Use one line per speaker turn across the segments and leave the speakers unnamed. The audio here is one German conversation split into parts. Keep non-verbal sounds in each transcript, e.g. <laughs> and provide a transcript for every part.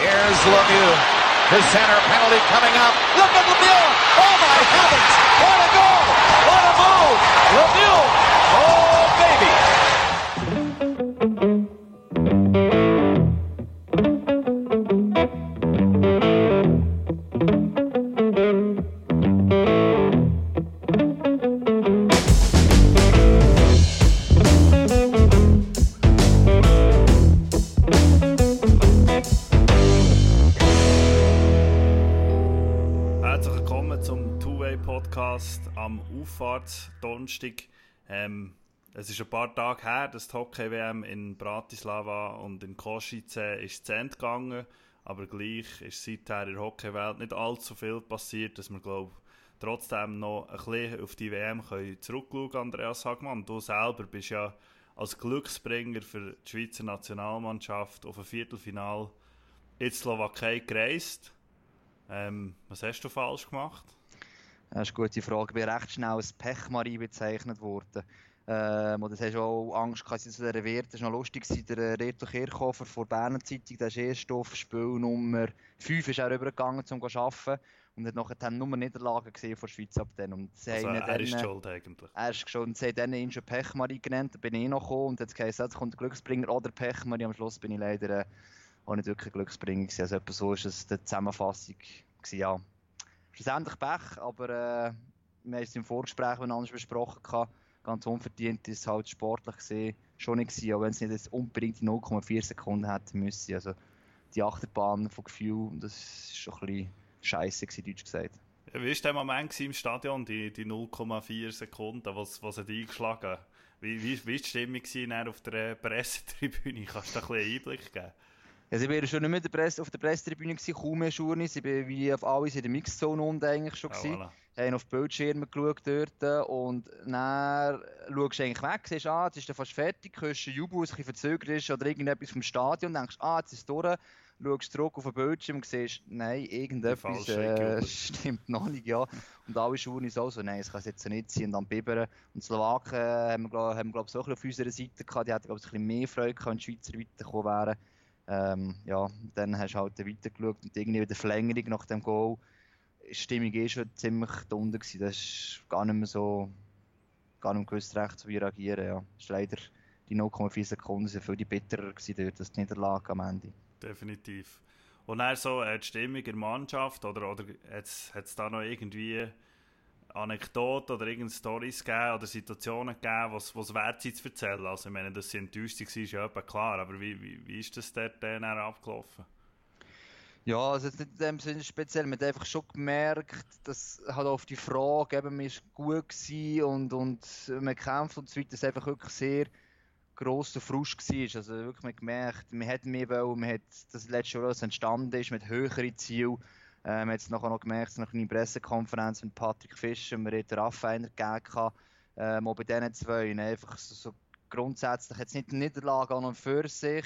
Here's Lemieux. His center penalty coming up. Look at Lemieux. Oh my heavens. What a goal. What a move. Lemieux.
Am Auffahrtsdonnerstag. Ähm, es ist ein paar Tage her, dass die Hockey-WM in Bratislava und in Kosice ist zu Ende gegangen. Aber gleich ist seither in der Hockeywelt nicht allzu viel passiert, dass wir, glaube trotzdem noch ein bisschen auf die WM können zurückschauen. Andreas Hagmann, du selber bist ja als Glücksbringer für die Schweizer Nationalmannschaft auf ein Viertelfinal in die Slowakei gereist. Ähm, was hast du falsch gemacht?
Das ist eine gute Frage. Ich bin recht schnell als Pechmarie bezeichnet worden. Ähm, und das hast du auch Angst gehabt, zu dieser wird. Das war noch lustig, der äh, Reto Kirchhofer von der Berner Zeitung, der ist Erststoff, Spiel Nummer 5, ist auch rübergegangen, um zu arbeiten. Und hat nachher nur Niederlagen gesehen von der Schweiz ab dann. Und sie
Also, er
dann,
ist
äh,
schuld eigentlich.
Er ist schon, sie haben dann ihn schon Pechmarie genannt, da bin ich noch gekommen und jetzt geheißen, jetzt kommt der Glücksbringer oder Pechmarie. Am Schluss bin ich leider äh, auch nicht wirklich Glücksbringer gewesen. Also etwa so ist es die Zusammenfassung gewesen, ja. Schlussendlich Pech, aber äh, wir haben es im Vorgespräch miteinander besprochen gehabt. Ganz unverdient ist es halt sportlich gesehen schon nicht gewesen, auch wenn es nicht jetzt unbedingt die 0,4 Sekunden hätte müssen. Also die Achterbahn von Gefühl, das ist schon ein bisschen scheiße deutsch gesagt.
Ja, wie war der Moment im Stadion, die, die 0,4 Sekunden, was, was hat eingeschlagen Wie wie, wie war die Stimmung auf der Pressetribüne? Kannst du da ein bisschen Einblick geben?
Also ich war schon nicht mehr der Presse, auf der Pressetribüne, gewesen, kaum mehr Journeys. Ich war wie auf alles in der Mixzone unten eigentlich schon.
Ja,
gewesen.
voilà.
haben auf Bildschirme geschaut dort und dann schaust du eigentlich weg, siehst, ah, jetzt ist er fast fertig, hörst einen Jubel, ein bisschen verzögert ist oder irgendetwas vom Stadion, denkst, ah, jetzt ist es durch, schaust zurück auf den Bildschirm und siehst, nein, irgendetwas äh, <laughs> stimmt noch nicht, ja. Und alle Schuhe auch so, nein, es kann es jetzt nicht sein und dann bibbern. Und die Slowaken äh, haben wir, glaub, haben wir glaub, ich, so ein bisschen auf unserer Seite gehabt, die hätten, glaube ich, ein bisschen mehr Freude gehabt, wenn die Schweizer weitergekommen wären. Ähm, ja, dann hast du halt weitergeschaut und irgendwie wieder Verlängerung nach dem Goal die Stimmung eh schon ziemlich gewesen. Das ist gar nicht mehr so, gar nicht mehr gewusst recht, wie reagieren. Ja. Ist leider die 0,4 Sekunden sind viel bitterer gewesen dort, als die Niederlage am Ende.
Definitiv. Und dann so äh, die Stimmung in der Mannschaft, oder, oder hat es da noch irgendwie Anekdoten oder irgendeine Storys gegeben oder Situationen gegeben, was was wert sind zu erzählen? Also ich meine, dass sie enttäuscht waren, ist ja etwa klar, aber wie, wie, wie ist das dort dann abgelaufen?
Ja, also jetzt nicht in dem Sinne speziell, man hat einfach schon gemerkt, dass halt auf die Frage, eben, man ist gut gewesen und, und man kämpft und so weiter, dass einfach wirklich sehr grosser Frust war. Also wirklich man hat gemerkt, man hat mehr wollen, man hat das letzte Jahr, was entstanden ist, mit höheren Zielen. Äh, man hat es nachher noch gemerkt, nach einer Pressekonferenz mit Patrick Fischer, wir hatten Raffainer gegeben, ähm, auch bei diesen zwei, ne, einfach so, so grundsätzlich, jetzt nicht die Niederlage an und für sich,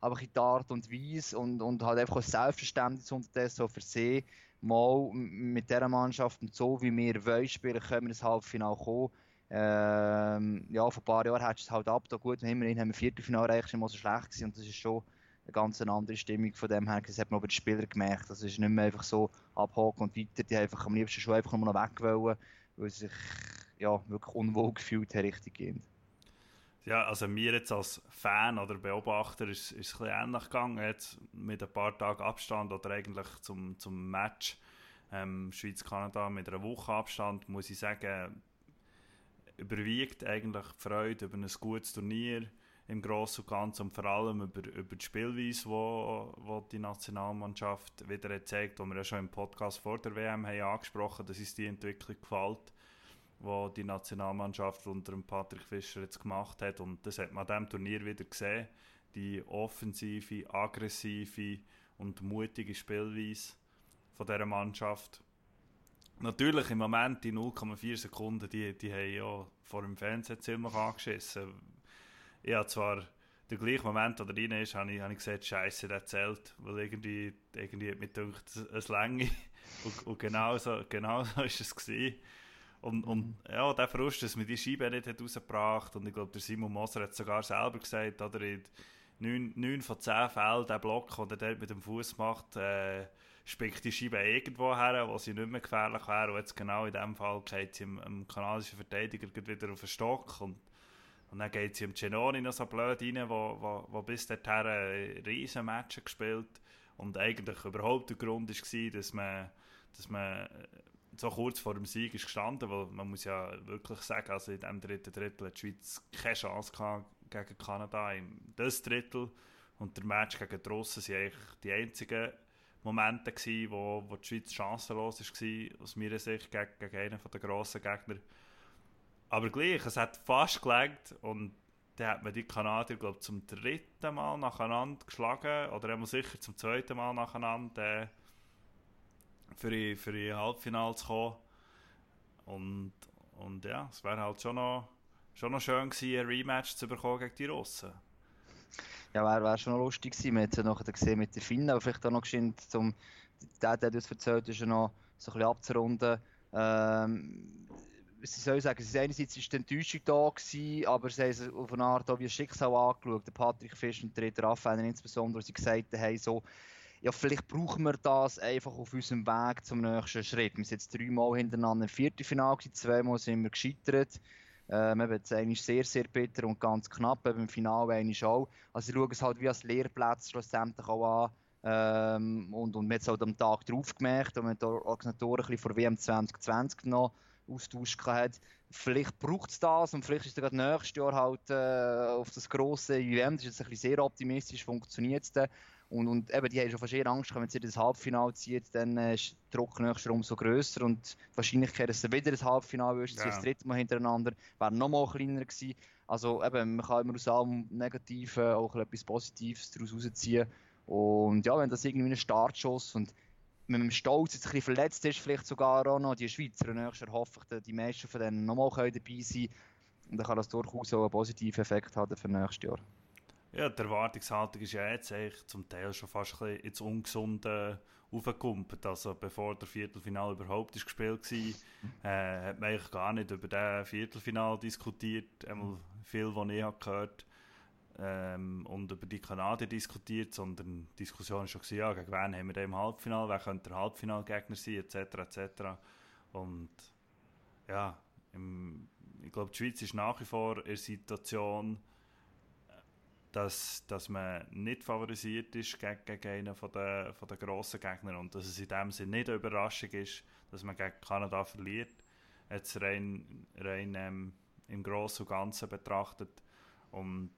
aber in die Art und Weise und, und halt einfach ein Selbstverständnis unterdessen so für sie, mal mit dieser Mannschaft und so wie wir wollen spielen, können wir ins Halbfinale kommen. Ähm, ja, vor ein paar Jahren hättest du es halt ab, da gut, immerhin haben wir Viertelfinale erreicht, ist mal so schlecht gewesen und das ist schon eine ganz andere Stimmung von dem her. Das hat man bei den Spielern gemerkt. Das ist nicht mehr einfach so abhaken und weiter. Die haben einfach am liebsten schon einfach nur noch weg wollen, weil sie sich ja, wirklich unwohl gefühlt haben, richtig gehend.
Ja, also mir jetzt als Fan oder Beobachter ist, ist es ein bisschen ähnlich gegangen, jetzt mit ein paar Tagen Abstand oder eigentlich zum, zum Match ähm, Schweiz-Kanada mit einer Woche Abstand, muss ich sagen, überwiegt eigentlich die Freude über ein gutes Turnier im Großen und Ganzen und vor allem über, über die Spielweise, wo, wo die Nationalmannschaft wieder hat gezeigt, wo wir ja schon im Podcast vor der WM haben angesprochen, dass uns die Entwicklung gefällt wo die Nationalmannschaft unter dem Patrick Fischer jetzt gemacht hat. Und das hat man an diesem Turnier wieder gesehen. Die offensive, aggressive und mutige Spielweise von dieser Mannschaft. Natürlich im Moment die 0,4 Sekunden, die, die haben ja vor dem Fernsehen ziemlich angeschissen. Ich habe zwar den gleichen Moment, wo er rein ist, habe ich, habe ich gesagt, Scheiße, der zählt, weil irgendwie, irgendwie hat mir gedacht, es länge. <laughs> Und, und genau so, genau so ist es gewesen. Und, und ja, der Frust, dass man die Scheibe nicht hat rausgebracht und ich glaube, der Simon Moser hat sogar selber gesagt, oder in, 9, 9 von 10 Fällen, der Block, den er dort mit dem Fuß macht, äh, spickt die Scheibe irgendwo her, wo sie nicht mehr gefährlich wäre. Und jetzt genau in dem Fall geht sie dem, dem kanadischen Verteidiger wieder auf den Stock. Und, und dann geht sie im Genoni noch so blöd rein, wo, wo, wo bis dahin riesen Matches gespielt und eigentlich überhaupt der Grund war, dass man, dass man so kurz vor dem Sieg ist gestanden, weil man muss ja wirklich sagen, also in diesem dritten Drittel hat die Schweiz keine Chance gehabt gegen Kanada. Im das Drittel und der Match gegen die Russen waren eigentlich die einzigen Momente, gewesen, wo, wo die Schweiz chancenlos war, aus meiner Sicht, gegen, gegen einen der grossen Gegner. Aber gleich, es hat fast gelangt und dann hat man die Kanadier, glaube zum dritten Mal nacheinander geschlagen, oder einmal sicher zum zweiten Mal nacheinander, äh, für die, für die Halbfinale zu kommen. Und, und ja, es wäre halt schon noch, schon noch schön gewesen, ein Rematch zu bekommen gegen die Russen.
Ja, wäre wär schon noch lustig gewesen. Haben es ja nachher gesehen mit den Finnen, aber vielleicht auch noch geschwind, zum, der, der das erzählt ist, noch so ein bisschen abzurunden. Ähm, sie soll sagen, es ist einerseits ist die Enttäuschung da gewesen, aber sie haben auf eine Art auch wie ein Schicksal angeschaut. Patrick Fisch und der Raphael insbesondere, sie gesagt haben, so, ja, vielleicht brauchen wir das einfach auf unserem Weg zum nächsten Schritt. Wir sind jetzt dreimal hintereinander im Viertelfinale zweimal sind wir gescheitert. Ähm, eben, das eine ist sehr, sehr bitter und ganz knapp, eben im Finale eine auch. Also ich schaue es halt wie als Lehrplatz schlussendlich auch an. Ähm, und, und man hat es halt am Tag drauf gemerkt, und man die Organisatoren ein bisschen vor WM 2020 noch Austausch gehabt. Vielleicht braucht es das und vielleicht ist es gerade nächstes Jahr halt äh, auf das grosse Event, das ist jetzt ein bisschen sehr optimistisch, funktioniert es dann. Und, und eben, die haben schon fast eher Angst, wenn sie das Halbfinale zieht, dann äh, ist der Druck nächstes Jahr umso grösser und die Wahrscheinlichkeit, dass sie wieder das Halbfinale ist, ja. das dritte Mal hintereinander, wäre noch mal kleiner gewesen. Also eben, man kann immer aus allem Negativen auch etwas Positives daraus rausziehen. Und ja, wenn das irgendwie ein Startschuss und mit dem Stolz jetzt ein bisschen verletzt ist, vielleicht sogar auch noch die Schweizer. Nächstes hoffe ich, dass die meisten von denen nochmal dabei sein können. Und dann kann das durchaus auch einen positiven Effekt haben für nächstes Jahr.
Ja, die Erwartungshaltung ist ja jetzt eigentlich zum Teil schon fast ein ins Ungesunde aufgekumpelt. Also bevor der Viertelfinal überhaupt ist gespielt war, äh, hat man eigentlich gar nicht über das Viertelfinal diskutiert. Einmal viel, was ich habe gehört ähm, und über die Kanadier diskutiert, sondern die Diskussion war schon, ja, gegen wen haben wir im Halbfinale, wer könnte der Halbfinalgegner sein, etc. etc. Und ja, im, ich glaube, die Schweiz ist nach wie vor in der Situation, dass, dass man nicht favorisiert ist gegen, gegen einen von der, von der grossen Gegner und dass es in dem Sinne nicht eine Überraschung ist, dass man gegen Kanada verliert, jetzt rein, rein ähm, im Großen und Ganzen betrachtet. Und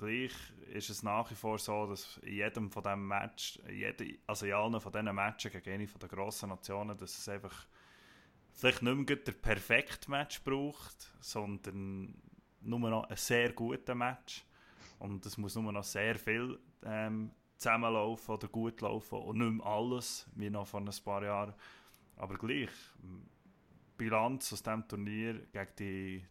gleich ist es nach wie vor so, dass in jedem von diesen Match, also in allen von diesen Matches gegen eine den grossen Nationen, dass es einfach vielleicht nicht mehr der perfekte Match braucht, sondern nur noch ein sehr guter Match. Und es muss nur noch sehr viel ähm, zusammenlaufen oder gut laufen und nicht mehr alles, wie noch vor ein paar Jahren. Aber gleich, Bilanz aus diesem Turnier gegen die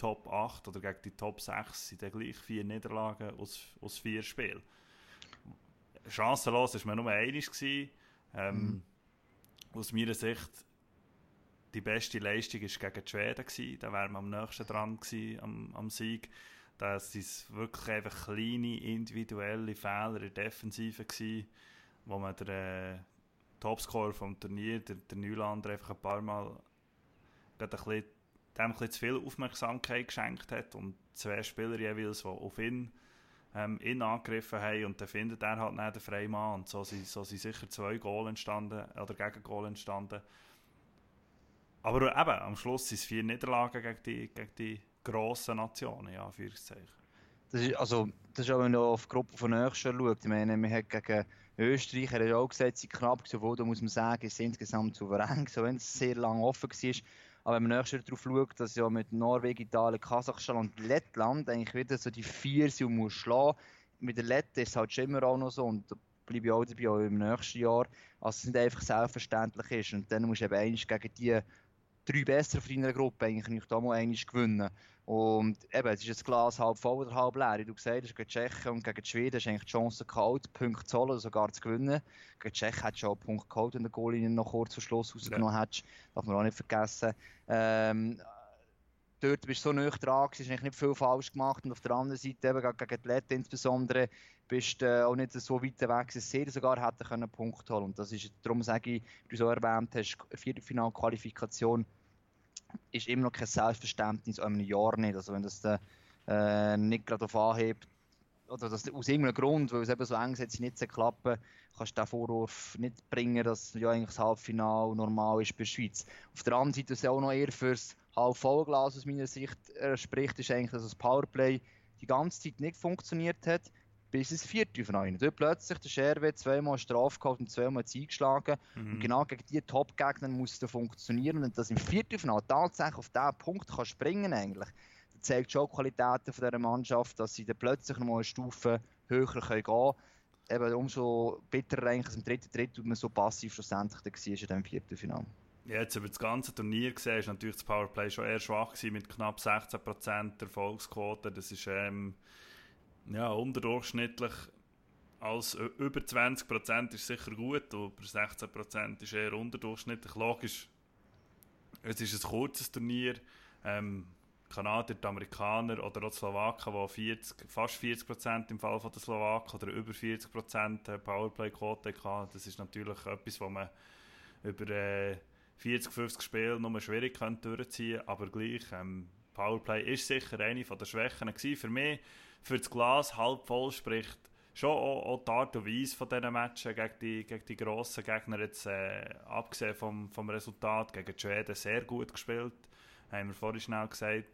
Top 8 oder gegen die Top 6 sind dann gleich vier Niederlagen aus, aus vier Spielen. Chancenlos war man nur einig. Ähm, mhm. Aus meiner Sicht die beste Leistung war gegen die Schweden. Gewesen. Da wären wir am nächsten dran gewesen, am, am Sieg. Das sind wirklich einfach kleine individuelle Fehler in der Defensive gewesen, wo man der äh, Topscorer vom Turnier, der, der Nylander, einfach ein paar Mal ein bisschen dem ein zu viel Aufmerksamkeit geschenkt hat und zwei Spieler jeweils, die auf ihn, ähm, ihn angegriffen haben und dann findet er halt nicht den Freimann und so sind, so sind sicher zwei Goal entstanden oder Gegengol entstanden. Aber eben, am Schluss sind es vier Niederlagen gegen die, gegen die grossen Nationen, ja,
Das ist, also, das ist auch, wenn man auf die Gruppe von Nächsten schaut. Ich meine, man hat gegen Österreich er hat auch gesagt, sie knapp, obwohl, da muss man sagen, es ist insgesamt souverän, so wenn es sehr lange offen war. Aber wenn man nächstes darauf schaut, dass ja mit Norwegen, Italien, Kasachstan und Lettland eigentlich wieder so die vier sind muss schlagen. Mit der Letten ist es halt schon immer auch noch so und da bleibe ich auch dabei, auch im nächsten Jahr. Also es nicht einfach selbstverständlich ist. Und dann musst du eben eigentlich gegen die drei besser von deiner Gruppe eigentlich nicht einmal einmal gewinnen. Und eben, es ist ein Glas halb voll oder halb leer. Wie du gesagt hast, gegen die Tschechen und gegen die Schweden hast du eigentlich die Chance gehabt, Punkte zu holen oder sogar zu gewinnen. Gegen die Tschechen du auch einen Punkt geholt, wenn der Goalie noch kurz vor Schluss rausgenommen ja. hättest. Darf man auch nicht vergessen. Ähm, dort bist du so nah dran, hast eigentlich nicht viel falsch gemacht. Und auf der anderen Seite, eben gegen die Letten insbesondere, bist äh, auch nicht so weit weg, dass sie sogar hätten können Punkt holen Und das ist, darum sage ich, wie du so erwähnt hast, Viertelfinalqualifikation ist immer noch kein Selbstverständnis, in einem Jahr nicht. Also wenn das äh, nicht gerade auf anhebt, oder das aus irgendeinem Grund, weil es eben so eng ist, nicht klappen, kannst du den Vorwurf nicht bringen, dass ja eigentlich das Halbfinale normal ist bei der Schweiz. Auf der anderen Seite, was auch noch eher fürs Halb-Vollglas aus meiner Sicht äh, spricht, ist eigentlich, dass das Powerplay die ganze Zeit nicht funktioniert hat, bis es Viertelfinale. Dort plötzlich der Scherwe zweimal Strafe gehabt und zweimal eingeschlagen. Mhm. Und genau gegen diese Top-Gegner muss es funktionieren. Und dass im Viertelfinale tatsächlich auf diesen Punkt kann springen eigentlich, das zeigt schon die Qualitäten von dieser Mannschaft, dass sie dann plötzlich noch eine Stufe höher gehen können. Eben umso bitterer eigentlich, dass im dritten Drittel man so passiv schlussendlich war in diesem Viertelfinale.
Ja, jetzt über das ganze Turnier gesehen, ist natürlich das Powerplay schon eher schwach gewesen, mit knapp 16% Erfolgsquote. Das ist ähm, ja, unterdurchschnittlich. Als über 20% ist sicher gut, aber 16% ist eher unterdurchschnittlich. Logisch, es ist ein kurzes Turnier. Ähm, Kanadier, die Amerikaner oder auch die Slowaken, die 40, fast 40% im Fall von der Slowaken oder über 40% Powerplay-Quote hatten. Das ist natürlich etwas, was man über äh, 40, 50 Spiele nur schwierig durchziehen könnte, aber gleich, ähm, Powerplay ist sicher eine der Schwächen gewesen. Für mich, für das Glas halb voll, spricht schon auch, auch die Art und Weise von diesen Matches gegen die, gegen die grossen Gegner, jetzt äh, abgesehen vom, vom Resultat, gegen die Schweden sehr gut gespielt, haben wir vorhin schnell gesagt,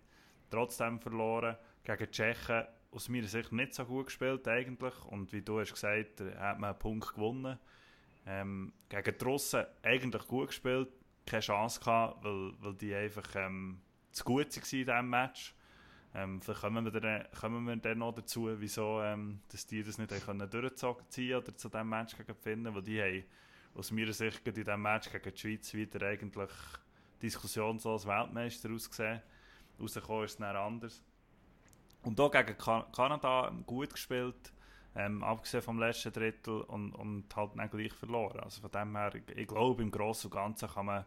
trotzdem verloren, gegen die Tschechen aus meiner Sicht nicht so gut gespielt eigentlich und wie du hast gesagt, hat man einen Punkt gewonnen. Ähm, gegen die Russen eigentlich gut gespielt, keine Chance gehabt, weil, weil die einfach ähm, zu gut waren in diesem Match. Ähm, vielleicht kommen wir, dann, noch dazu, wieso ähm, dass die das nicht können durchziehen oder zu diesem Match gegen finden, weil die haben aus meiner Sicht in diesem Match gegen die Schweiz wieder eigentlich diskussionslos Weltmeister ausgesehen. Rausgekommen ist es dann anders. Und auch gegen kan Kanada gut gespielt, ähm, abgesehen vom letzten Drittel und, und halt dann gleich verloren. Also von dem her, ich, ich glaube, im Großen und Ganzen kann man,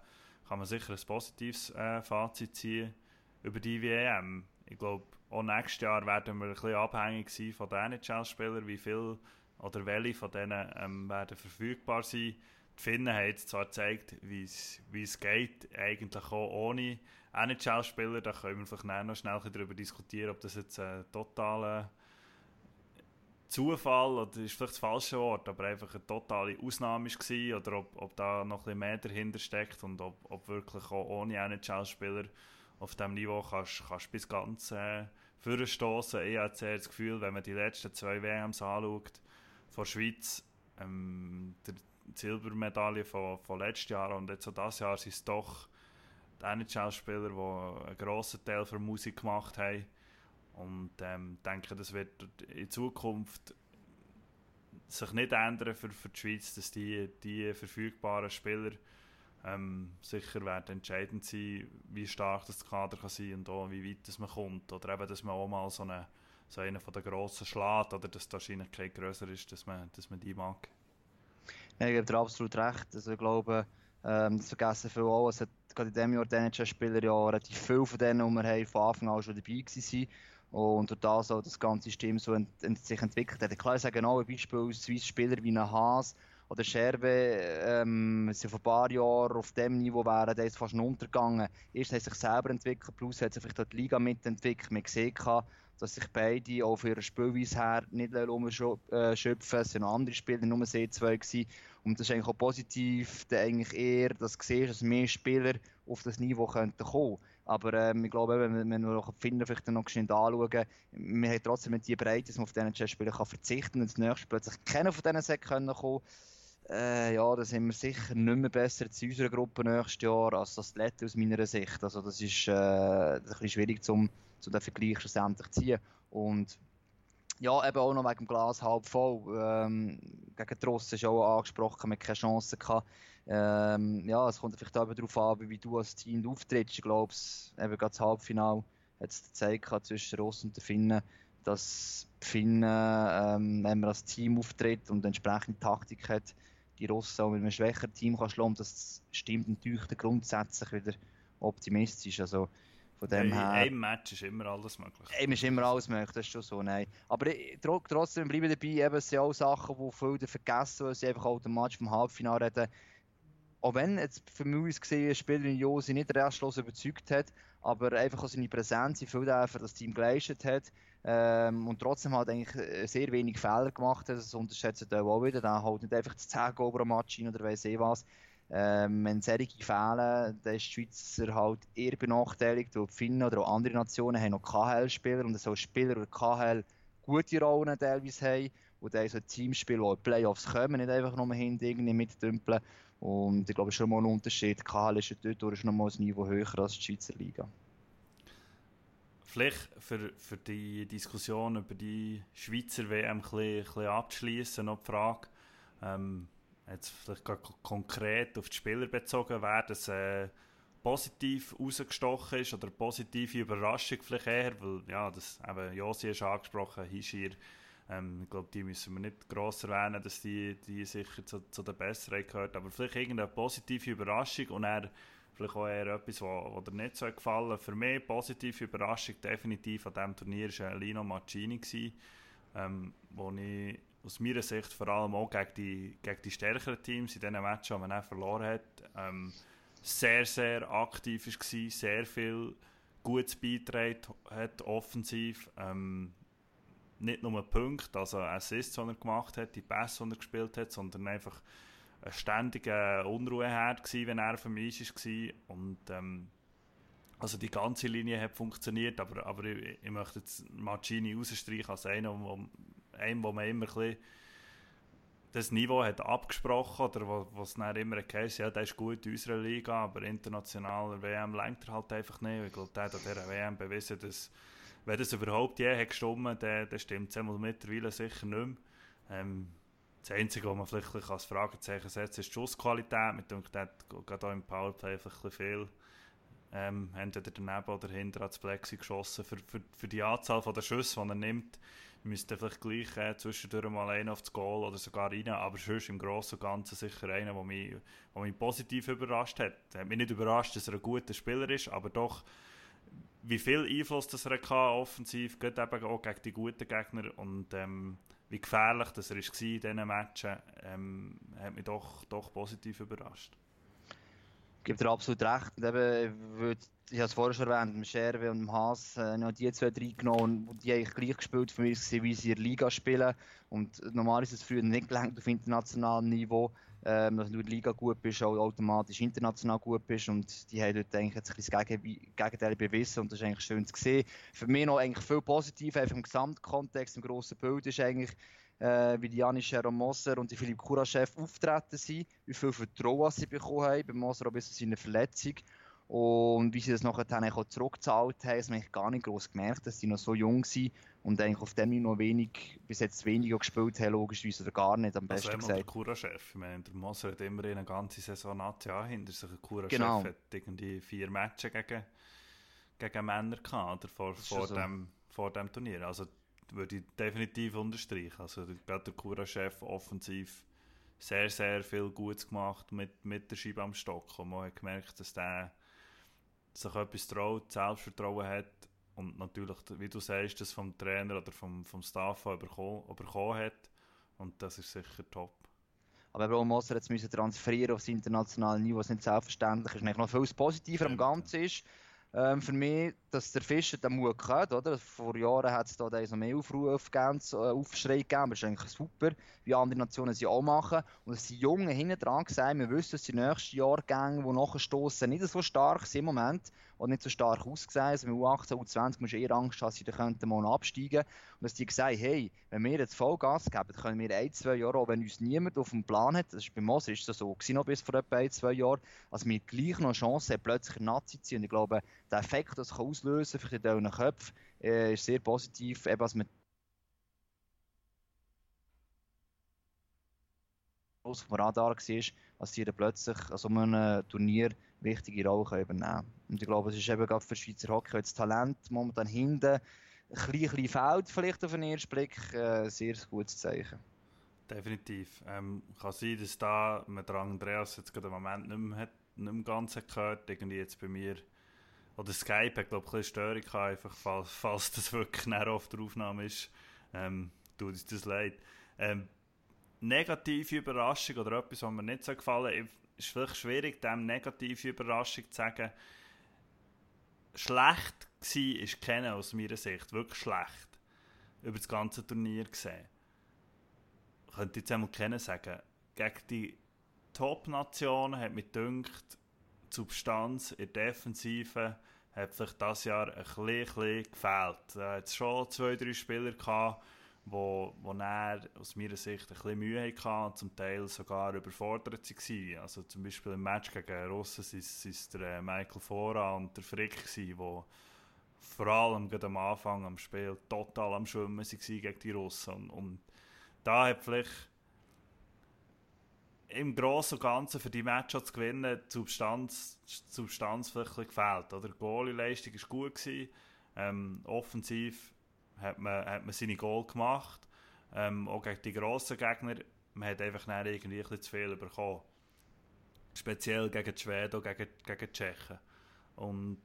kann man sicher ein positives äh, Fazit ziehen über die WM. Ich glaube, auch nächstes Jahr werden wir ein bisschen abhängig sein von den NHL-Spielern, wie viel oder welche von denen ähm, werden verfügbar sein. Die Finnen haben jetzt zwar gezeigt, wie es geht, eigentlich auch ohne NHL-Spieler. Da können wir vielleicht noch schnell darüber diskutieren, ob das jetzt ein totaler Zufall oder ist vielleicht das falsche Wort, aber einfach eine totale Ausnahme war oder ob, ob da noch ein bisschen mehr dahinter steckt und ob, ob wirklich auch ohne NHL-Spieler auf diesem Niveau kannst, kannst bis ganz äh, vorstoßen. Ich habe das Gefühl, wenn man die letzten zwei WMs anschaut, von der Schweiz, ähm, die Silbermedaille von, von letztes Jahr und jetzt auch dieses Jahr sind es doch die NHL-Spieler, die einen grossen Teil für Musik gemacht haben und ähm, denke, das wird in Zukunft sich nicht ändern für, für die Schweiz, dass die, die verfügbaren Spieler ähm, sicher werden entscheidend sein, wie stark das Kader kann sein und auch wie weit das man kommt. Oder eben, dass man auch mal so, eine, so einen von den grossen schlägt oder dass die Wahrscheinlichkeit grösser ist, dass man, dass man die mag.
Ja, ich gebe dir absolut recht. Also ich glaube, ähm, das vergessen viele auch, es hat gerade in diesem Jahr die NHL-Spieler ja relativ viele von denen, die wir haben, von Anfang an schon dabei waren und durch das auch das ganze System so ent, ent, sich entwickelt hat. Klar, ich sage auch ein Beispiel Spieler wie ein Haas oder Scherbe ähm, sind vor ein paar Jahren auf dem Niveau wären, der ist fast untergegangen. Erst hat sich selber entwickelt, plus hat sich vielleicht auch die Liga mitentwickelt. Man gesehen, dass sich beide auch für ihre Spielweise her nicht umschöpfen. Es waren noch andere Spieler, nur C2 gewesen. Und das ist eigentlich auch positiv, eigentlich eher, dass du siehst, dass mehr Spieler auf das Niveau könnten kommen aber ähm, ich glaube, wenn, wir noch finden, vielleicht noch schnell anschauen, wir haben trotzdem die Breite, dass man auf diesen Chess-Spieler verzichten kann und das nächste plötzlich keiner von diesen Säcken kommen äh, ja, da sind wir sicher nicht mehr besser in unserer Gruppe nächstes Jahr als das Letzte aus meiner Sicht. Also das ist äh, ein bisschen schwierig zum, zum den Vergleich schlussendlich zu ziehen. Und ja, eben auch noch wegen dem Glas halb voll. Ähm, gegen Trost ist auch angesprochen, wir keine Chance gehabt. Ähm, ja, es kommt vielleicht auch darauf an, wie du als Team auftrittst. Ich glaube, eben gerade das Halbfinale hat es gezeigt zwischen Ross und den Finnen, dass die Finnen, ähm, wenn man als Team auftritt und entsprechende Taktik hat, die Russen auch mit einem schwächeren Team kann schlagen. Das stimmt natürlich grundsätzlich wieder optimistisch. Also Von dem her...
In einem Match ist immer alles möglich.
Eben ist immer alles möglich, das ist schon so, nein. Aber trotzdem bleibe ich dabei, eben, es sind auch Sachen, die viele vergessen, weil sie einfach automatisch vom Halbfinale reden. Auch wenn jetzt für mich gesehen Spieler in Josi nicht restlos überzeugt hat, aber einfach auch seine Präsenz in Philadelphia das Team geleistet hat ähm, und trotzdem halt eigentlich äh, sehr wenig Fehler gemacht hat, das unterschätzt er auch wieder, dann halt nicht einfach das 10 Go Match oder weiss ich was. Ähm, wenn solche fehlen, dann ist die Schweizer halt eher benachteiligt, die Finnen oder auch andere Nationen haben noch KHL-Spieler und so Spieler, die KHL gute Rollen teilweise haben und dann so Teamspiel, die in die Playoffs kommen, nicht einfach nur hinten irgendwie mitdümpeln. Und ich glaube, es ist schon mal ein Unterschied. KHL ist ja dort schon mal ein Niveau höher als die Schweizer Liga.
Vielleicht für, für die Diskussion über die Schweizer WM ein abzuschließen, noch die Frage, ähm, jetzt vielleicht konkret auf die Spieler bezogen, wer das äh, positiv rausgestochen ist oder positive Überraschung vielleicht eher, weil ja, das eben Josi ist angesprochen, Hishir, ähm, ich glaube, die müssen wir nicht gross erwähnen, dass die, die sicher zu, zu den Besseren gehört, aber vielleicht irgendeine positive Überraschung und er vielleicht auch eher etwas, was dir nicht so gefallen Für mich positive Überraschung definitiv an diesem Turnier war Lino Mancini, gewesen, ähm, wo ich aus meiner Sicht vor allem auch gegen die, gegen die stärkeren Teams in diesen Matches, die man verloren hat, ähm, sehr, sehr aktiv war, sehr viel Gutes beitragen hat, offensiv. Ähm, nicht nur Punkte, also Assists, die er gemacht hat, die Pässe, die er gespielt hat, sondern einfach eine ständige Unruheherd gewesen, wenn er dem Eis war. Und, ähm, also die ganze Linie hat funktioniert, aber, aber ich, ich möchte jetzt Mancini rausstreichen als einen, wo, einem, wo man immer ein das Niveau hat abgesprochen oder wo, was dann immer geheißen ja, der ist gut in unserer Liga, aber international WM lenkt er halt einfach nicht. Ich glaube, der hat an dieser WM bewiesen, dass wenn das überhaupt je hat gestimmt, dann, dann stimmt es mittlerweile sicher nicht mehr. Ähm, das Einzige, was man vielleicht als Fragezeichen setzt, ist die Schussqualität. Mit dem gerade auch im Powerplay ein bisschen viel ähm, entweder daneben oder hinter ans Plexi geschossen. Für, für, für die Anzahl der Schüsse, die er nimmt, müsste vielleicht gleich äh, zwischendurch mal einer aufs Goal oder sogar rein, aber sonst im Großen und Ganzen sicher einer, der mich, der mich positiv überrascht hat. Er hat mich nicht überrascht, dass er ein guter Spieler ist, aber doch wie viel Einfluss das er hatte, offensiv, geht eben auch gegen die guten Gegner und ähm, wie gefährlich das er war in diesen Matchen, ähm, hat mich doch, doch positiv überrascht.
Ich gebe dir absolut recht. Und eben, ich habe es vorher schon erwähnt, mit Scherwe und dem Haas, äh, noch die zwei reingenommen und die eigentlich gleich gespielt für mich, wie sie in der Liga spielen. Und normal ist es früher nicht gelangt auf internationalem Niveau, ähm, dass du in der Liga gut bist, auch automatisch international gut bist. Und die haben dort eigentlich das Gegenteil bewiesen und das ist eigentlich schön zu sehen. Für mich noch eigentlich viel positiv, einfach im Gesamtkontext, im grossen Bild ist eigentlich, äh, wie die Janis Moser und die Philipp Kuraschew auftreten sind, wie viel Vertrauen sie bekommen haben, bei Moser auch bis zu seiner Verletzung. Und wie sie das nachher dann auch zurückgezahlt haben, haben wir gar nicht groß gemerkt, dass sie noch so jung sind und eigentlich auf dem noch wenig, bis jetzt weniger gespielt haben, logischerweise, oder gar nicht, am besten also gesagt. Der
Kura-Chef, ich meine, der Moser hat immer eine ganze Saison Nazi hinter sich. Der Kura-Chef genau. hat irgendwie vier Matches gegen, gegen Männer gehabt, oder, vor, vor, so. dem, vor dem Turnier. Also würde ich definitiv unterstreichen. Also gerade der Kura-Chef offensiv sehr, sehr viel Gutes gemacht mit, mit der Scheibe am Stock. Und man hat gemerkt, dass der sich etwas traut, Selbstvertrauen hat und natürlich, wie du sagst, das vom Trainer oder vom, vom Staff bekommen, bekommen hat. Und das ist sicher top.
Aber auch Moser jetzt müssen transferieren aufs internationale Niveau, was nicht selbstverständlich ist. Noch viel positiver am Ganzen ist, ähm, für mich, dass der Fischer den Mut hat, oder? Vor Jahren hat es da noch mehr Aufrufe gegeben, Aufschrei gegeben, das ist eigentlich super, wie andere Nationen sie auch machen. Und dass die Jungen hinten dran gesagt wir wissen, dass die nächsten Jahrgänge, die nachstoßen, nicht so stark sind im Moment und nicht so stark aussehen. Also mit U18, U20 musst du eher Angst haben, dass sie dann absteigen Und dass die gesagt hey, wenn wir jetzt Vollgas geben, können wir ein, zwei Jahre, auch wenn uns niemand auf dem Plan hat, das ist bei Moser ist das so gewesen, noch bis vor etwa ein, zwei Jahren, also wir gleich noch eine Chance haben, plötzlich Nazi zu sein. Und ich glaube, der Effekt, das kann auslösen für die Köpfe, äh, ist sehr positiv, eben als man auf dem Radar war, als sie plötzlich an so einem Turnier wichtige Rolle übernehmen können. Und ich glaube, es ist eben gerade für Schweizer Hockey das Talent momentan hinten ein bisschen, fehlt, vielleicht auf den ersten Blick, äh, sehr gutes Zeichen.
Definitiv. Ähm, kann sein, dass da man Andreas jetzt gerade im Moment nicht mehr, hat, nicht mehr ganz gehört, irgendwie jetzt bei mir oder Skype hat, glaube ich, ein Störung gehabt, einfach, falls, falls das wirklich näher auf der Aufnahme ist. Ähm, tut uns das leid. Ähm, negative Überraschung oder etwas, was mir nicht so gefallen ist vielleicht schwierig, dem negative Überraschung zu sagen. Schlecht war ist kennen aus meiner Sicht, wirklich schlecht. Über das ganze Turnier gesehen. Ich könnte jetzt einmal kennen sagen, gegen die Top-Nationen hat mir gedacht, Substanz in der Defensive hat vielleicht das Jahr ein bisschen, gefehlt. Da hat es schon zwei, drei Spieler gehabt, wo, wo er aus meiner Sicht ein bisschen Mühe hatte und zum Teil sogar überfordert waren. Also zum Beispiel im Match gegen Russen waren es der äh, Michael Fora und der Frick, die vor allem am Anfang am Spiel total am Schwimmen waren gegen die Russen. Und, und da hat vielleicht im Großen und Ganzen für die Matches zu gewinnen, die Substanz, die Substanz vielleicht ein gefehlt. Oder? Die Goalie-Leistung war gut. Ähm, offensiv hat man, hat man seine Goal gemacht. Ähm, auch gegen die grossen Gegner. Man hat einfach nicht irgendwie ein zu viel bekommen. Speziell gegen die Schweden und gegen, gegen die Tschechen. Und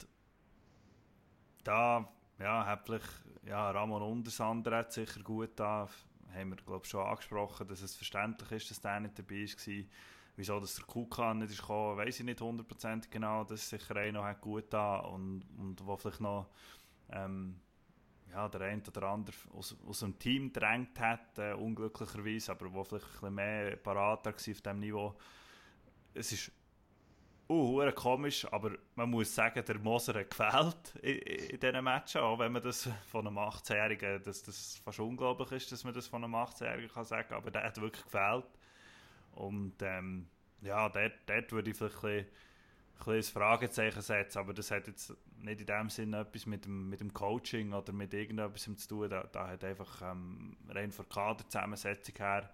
da ja, hat vielleicht, ja, Ramon Untersander hat sicher gut da haben wir glaube schon angesprochen, dass es verständlich ist, dass der nicht dabei war. Wieso dass der Kukan nicht ist gekommen, weiß ich nicht hundertprozentig genau. Das ist sicher einer, der gut da und, und wo vielleicht noch ähm, ja, der eine oder andere aus, aus dem Team gedrängt hat, äh, unglücklicherweise, aber wo vielleicht ein bisschen mehr parat war auf diesem Niveau. Es ist uh, komisch, aber man muss sagen, der Moser hat gefällt in, in diesen Matchen, auch wenn man das von einem 18-Jährigen, dass das fast unglaublich ist, dass man das von einem 18-Jährigen kann sagen, aber der hat wirklich gefällt. Und ähm, ja, dort, dort würde ich vielleicht ein bisschen, ein Fragezeichen setzen, aber das hat jetzt nicht in dem Sinne etwas mit dem, mit dem Coaching oder mit irgendetwas zu tun. Da, da hat einfach ähm, rein von der Kaderzusammensetzung her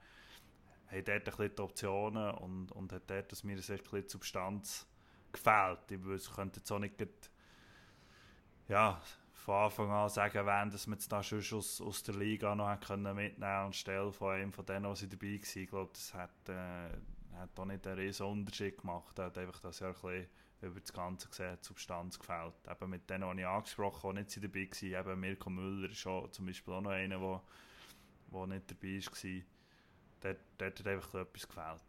haben dort ein bisschen die Optionen und, und hat dort meiner Sicht ein bisschen Substanz gefehlt. Ich könnte jetzt auch nicht ja, von Anfang an sagen, wenn dass man es da schon aus, aus der Liga noch können mitnehmen anstelle von einem von denen, die dabei waren. Ich glaube, das hat, äh, hat auch nicht einen riesen Unterschied gemacht. Er hat einfach das Jahr ein über das Ganze gesehen, die Substanz gefällt. Eben mit denen, die ich angesprochen habe, die nicht dabei waren. Eben Mirko Müller ist schon zum Beispiel auch noch einer, der nicht dabei war dort, dort hat einfach etwas gefehlt.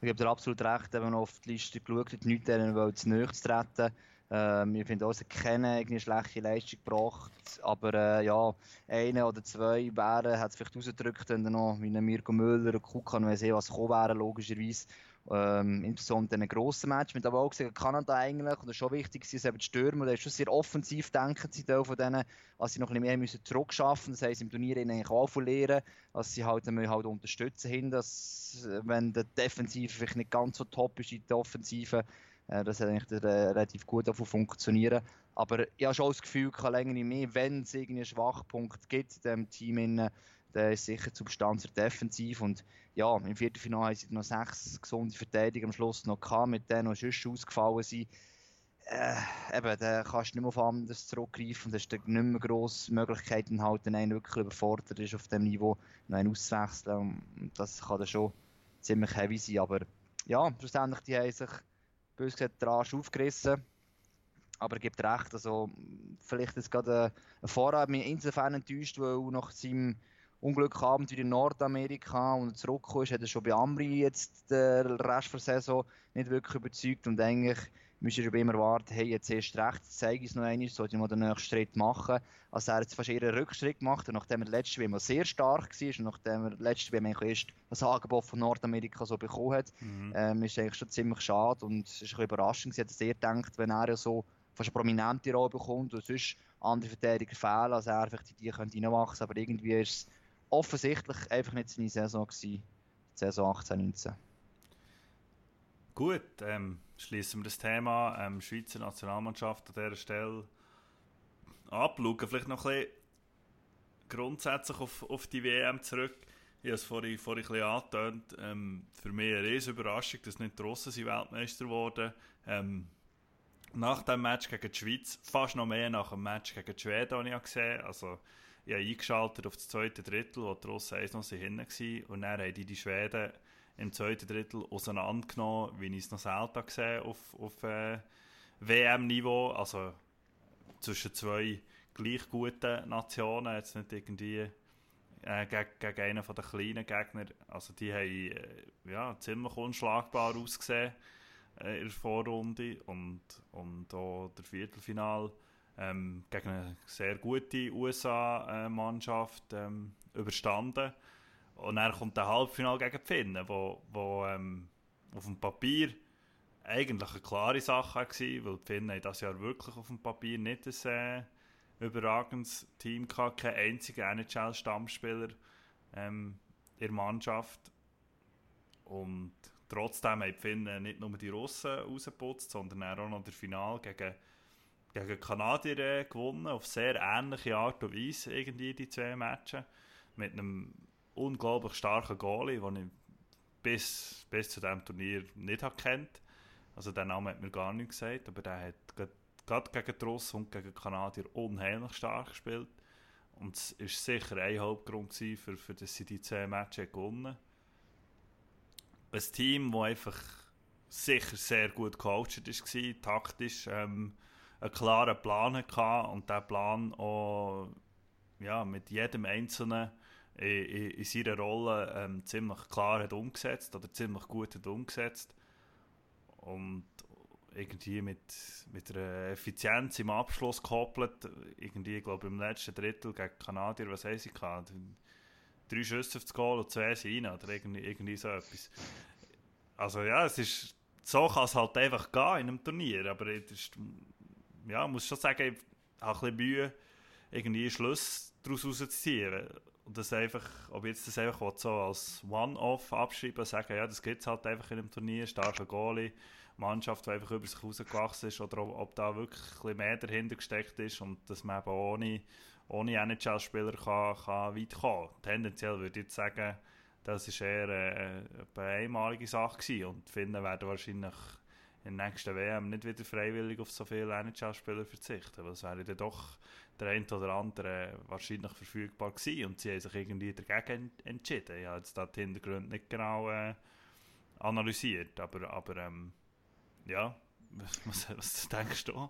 Ich gebe dir absolut recht, wenn man auf die Liste geschaut hat, nicht denen zu nahe zu treten. Ähm, ich finde auch, sie kennen eine schlechte Leistung gebracht, aber äh, ja, eine oder zwei wären, hat es vielleicht rausgedrückt, wenn dann noch wie Mirko Müller und Kukan, wenn sie was gekommen wären, logischerweise. Ähm, insbesondere in einem grossen Match. Mit aber auch gesehen, Kanada eigentlich, und das ist schon wichtig, sie sind die Stürmer, der ist schon sehr offensiv denken, sie von denen, als sie noch ein bisschen mehr zurückschaffen müssen. Das sie im Turnier eigentlich auch verlieren, dass sie halt, halt unterstützen hin, dass, wenn der Defensive vielleicht nicht ganz so top ist, in der Offensive, äh, das hat eigentlich äh, relativ gut funktionieren. Aber ich habe schon das Gefühl, kann länger nicht mehr, wenn es irgendwie einen Schwachpunkt gibt in diesem Team, der ist sicher Substanz defensiv und ja, im Viertelfinale haben sie noch sechs gesunde Verteidiger am Schluss noch gehabt, mit denen noch sonst ausgefallen sind. Äh, eben, da kannst du nicht mehr auf anderes zurückgreifen und hast nicht mehr grosse Möglichkeiten, halt, wenn einer wirklich überfordert ist auf dem Niveau, noch einen auszuwechseln. Das kann dann schon ziemlich heavy sein, aber ja, schlussendlich, die haben sich bös gesagt den Arsch aufgerissen. Aber er gibt recht, also vielleicht ist gerade ein Vorrat mich insofern enttäuscht, weil nach seinem Unglück wieder in Nordamerika und zurückgekommen ist, hat er schon bei Amri jetzt den Rest der Saison nicht wirklich überzeugt und eigentlich müsste ich immer warten, hey, jetzt erst recht, zeige ich es noch einmal, sollte ich mal den nächsten Schritt machen. Also er hat jetzt fast eher einen Rückschritt gemacht und nachdem er letztes WM sehr stark war und nachdem er letztes WM erst das Angebot von Nordamerika so bekommen hat, mhm. ähm, ist eigentlich schon ziemlich schade und es ist ein bisschen überraschend. Ich hätte sehr gedacht, wenn er ja so fast eine prominente Rolle bekommt und sonst andere Verteidiger fehlen, als er einfach die, die könnte reinwachsen, aber irgendwie ist es offensichtlich einfach nicht seine Saison gewesen, die Saison 18, 19.
Gut, ähm, schließen wir das Thema ähm, Schweizer Nationalmannschaft an dieser Stelle ab. Schauen vielleicht noch ein bisschen grundsätzlich auf, auf die WM zurück. Ich habe es vorhin, vorhin ein bisschen angetönt. Ähm, für mich eine riesige Überraschung, dass nicht die Russen sind Weltmeister wurden. Ähm, nach dem Match gegen die Schweiz, fast noch mehr nach dem Match gegen die Schweden, habe ich gesehen. Also, ich habe eingeschaltet auf das zweite Drittel, wo die Russen 1 noch hinten waren. Und dann haben die, die Schweden im zweiten Drittel auseinandergenommen, wie ich es noch selten gesehen auf, auf, äh, WM-Niveau, also zwischen zwei gleich guten Nationen, jetzt nicht irgendwie äh, gegen, gegen einen der kleinen Gegner. Also die haben äh, ja, ziemlich unschlagbar ausgesehen äh, in der Vorrunde und, und auch der Viertelfinal ähm, gegen eine sehr gute USA-Mannschaft ähm, überstanden. Und dann kommt der Halbfinal gegen die Finnen, wo, wo ähm, auf dem Papier eigentlich eine klare Sache war, weil die Finnen das Jahr wirklich auf dem Papier nicht ein äh, überragendes Team gehabt, kein einziger NHL-Stammspieler ähm, in der Mannschaft. Und trotzdem haben die Finnen nicht nur die Russen rausgeputzt, sondern auch noch das Finale gegen, gegen Kanadier äh, gewonnen, auf sehr ähnliche Art und Weise irgendwie die zwei Matches. Mit einem unglaublich starken Goalie, den ich bis, bis zu diesem Turnier nicht kennt. Also der Name hat mir gar nicht gesagt, aber der hat gerade gegen die Russen und gegen die Kanadier unheimlich stark gespielt. Und es war sicher ein Hauptgrund, für, für dass sie die zwei Matches gewonnen Ein Team, das einfach sicher sehr gut gecoacht war, taktisch ähm, einen klaren Plan hatte und diesen Plan auch ja, mit jedem Einzelnen in, in, in seiner Rolle ähm, ziemlich klar hat umgesetzt oder ziemlich gut hat umgesetzt. Und irgendwie mit, mit einer Effizienz im Abschluss gekoppelt. Irgendwie, ich glaube im letzten Drittel gegen Kanadier, was haben gehabt? Drei Schüsse aufs Goal und zwei sind rein oder irgendwie, irgendwie so etwas. Also ja, es ist, so kann es halt einfach gehen in einem Turnier, aber ist, ja, muss schon sagen, ich habe ein bisschen Mühe, irgendwie Schluss daraus rauszuziehen. Und das einfach, ob jetzt das einfach so als One-Off abschreiben sagen, ja, das gibt es halt einfach in einem Turnier, starker Goalie, Mannschaft, die einfach über sich rausgewachsen ist, oder ob, ob da wirklich ein mehr dahinter gesteckt ist und dass man eben ohne, ohne NHL-Spieler kann, kann weit kommen. Tendenziell würde ich jetzt sagen, das war eher äh, eine einmalige Sache gewesen und Finnen werden wahrscheinlich in der nächsten WM nicht wieder freiwillig auf so viele NHL-Spieler verzichten. Weil es wäre dann doch der eine oder andere wahrscheinlich verfügbar gewesen und sie haben sich irgendwie dagegen entschieden. Ich habe jetzt da die Hintergründe nicht genau äh, analysiert, aber, aber ähm, ja, <laughs> was, was denkst du?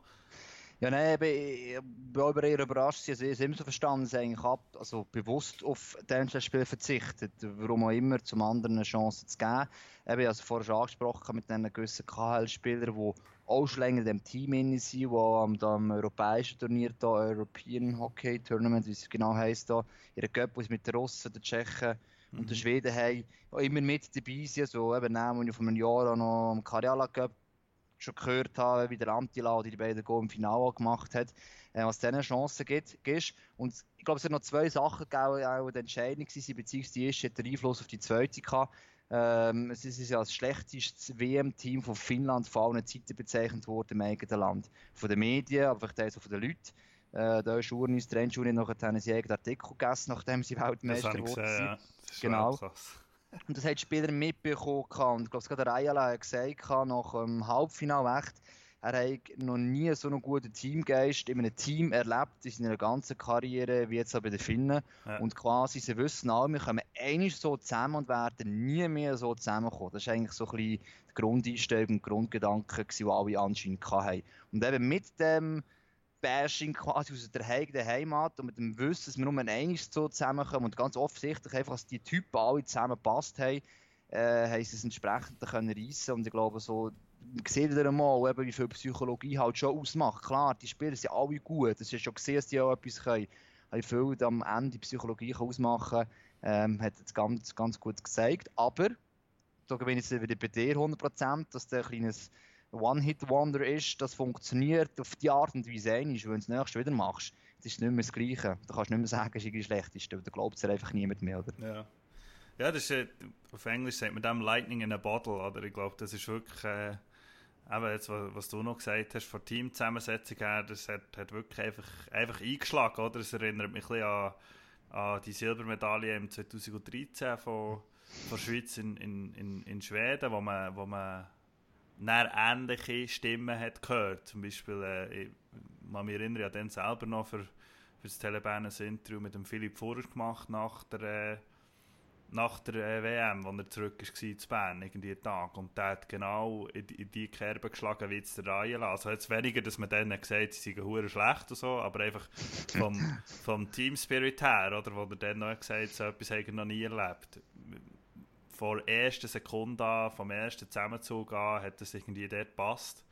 Ja, nein, ich bin auch eher überrascht. Also, ich habe immer so verstanden, dass eigentlich ab, also bewusst auf dieses Spiel verzichtet. Warum auch immer, zum anderen eine Chance zu geben. Eben, ich habe es vorher schon angesprochen mit diesen gewissen KHL-Spielern, die auch schon länger in dem Team sind, die am, am europäischen Turnier, da, European Hockey Tournament, wie es genau heisst, da, ihre Cup, mit den Russen, den Tschechen mhm. und den mhm. Schweden haben, immer mit dabei sind. Also, eben, nehmen wir vor einem Jahr noch am Karjala Cup schon gehört habe, wie der Antila die beiden Go im Finale gemacht hat, äh, was denen Chancen gibt, gibt. Und ich glaube, es sind noch zwei Sachen gegeben, die entscheidend waren, beziehungsweise die erste hat den Einfluss auf die zweite gehabt. Ähm, es ist ja das schlechteste WM-Team von Finnland vor allen Zeiten bezeichnet worden im eigenen Land. Von den Medien, aber vielleicht auch von den Leuten. Äh, da ist Urnis, der Trendschule, nachher haben sie einen Artikel gegessen, nachdem sie Weltmeister wurden. Ja. Genau. Krass. Und das haben die Spieler mitbekommen. Und ich glaube, gerade Ayala hat gesagt, nach dem Halbfinale echt, er hat noch nie so einen guten Teamgeist in einem Team erlebt in seiner ganzen Karriere, wie jetzt auch bei den Finnen. Ja. Und quasi, sie wissen alle, wir kommen einmal so zusammen und werden nie mehr so zusammenkommen. Das ist eigentlich so ein bisschen die Grundeinstellung und Grundgedanke, die alle anscheinend hatten. Und eben mit dem Bashing quasi aus der eigenen Heimat und mit dem Wissen, dass wir nur einmal so zusammenkommen und ganz offensichtlich einfach, dass die Typen alle zusammengepasst haben, äh, haben sie es entsprechend können reissen und ich glaube so, man sieht wieder einmal, eben, wie viel Psychologie halt schon ausmacht. Klar, die Spieler sind alle gut, das ist schon gesehen, dass die auch etwas können. Haben viel am Ende Psychologie ausmachen ähm, hat es ganz, ganz gut gezeigt, aber da bin ich jetzt wieder bei dir 100%, dass der kleines One-Hit-Wonder ist, das funktioniert auf die Art und Weise einmal, wenn du es nächstes wieder machst, das ist nicht mehr das Gleiche. Da kannst du nicht mehr sagen, es ist irgendwie schlechtest, da glaubt es einfach niemand mehr, oder?
Ja. Ja, das ist, auf Englisch sagt man dem Lightning in a Bottle, oder? Ich glaube, das ist wirklich, äh, eben jetzt, was, du noch gesagt hast, von Teamzusammensetzung her, das hat, hat wirklich einfach, einfach eingeschlagen, oder? Es erinnert mich ein bisschen an, an die Silbermedaille im 2013 von, von Schweiz in, in, in, in Schweden, wo man, wo man ähnliche Stimmen hat gehört. Zum Beispiel, äh, ich kann mich erinnern, ich dann selber noch für, für das Telebernes Interview mit dem Philipp Furrer gemacht nach der, äh, nach der äh, WM, wo er zurück war zu Bern, irgendwie Tag, und der hat genau in, in die Kerbe geschlagen, wie jetzt der Reihe Also jetzt weniger, dass man denen gesagt sie seien hure schlecht und so, aber einfach vom, <laughs> vom Team Spirit her, oder, wo er dann noch gesagt hat, so etwas habe ich noch nie erlebt. Von der ersten Sekunde an, vom ersten Zusammenzug an, hat es irgendwie dort gepasst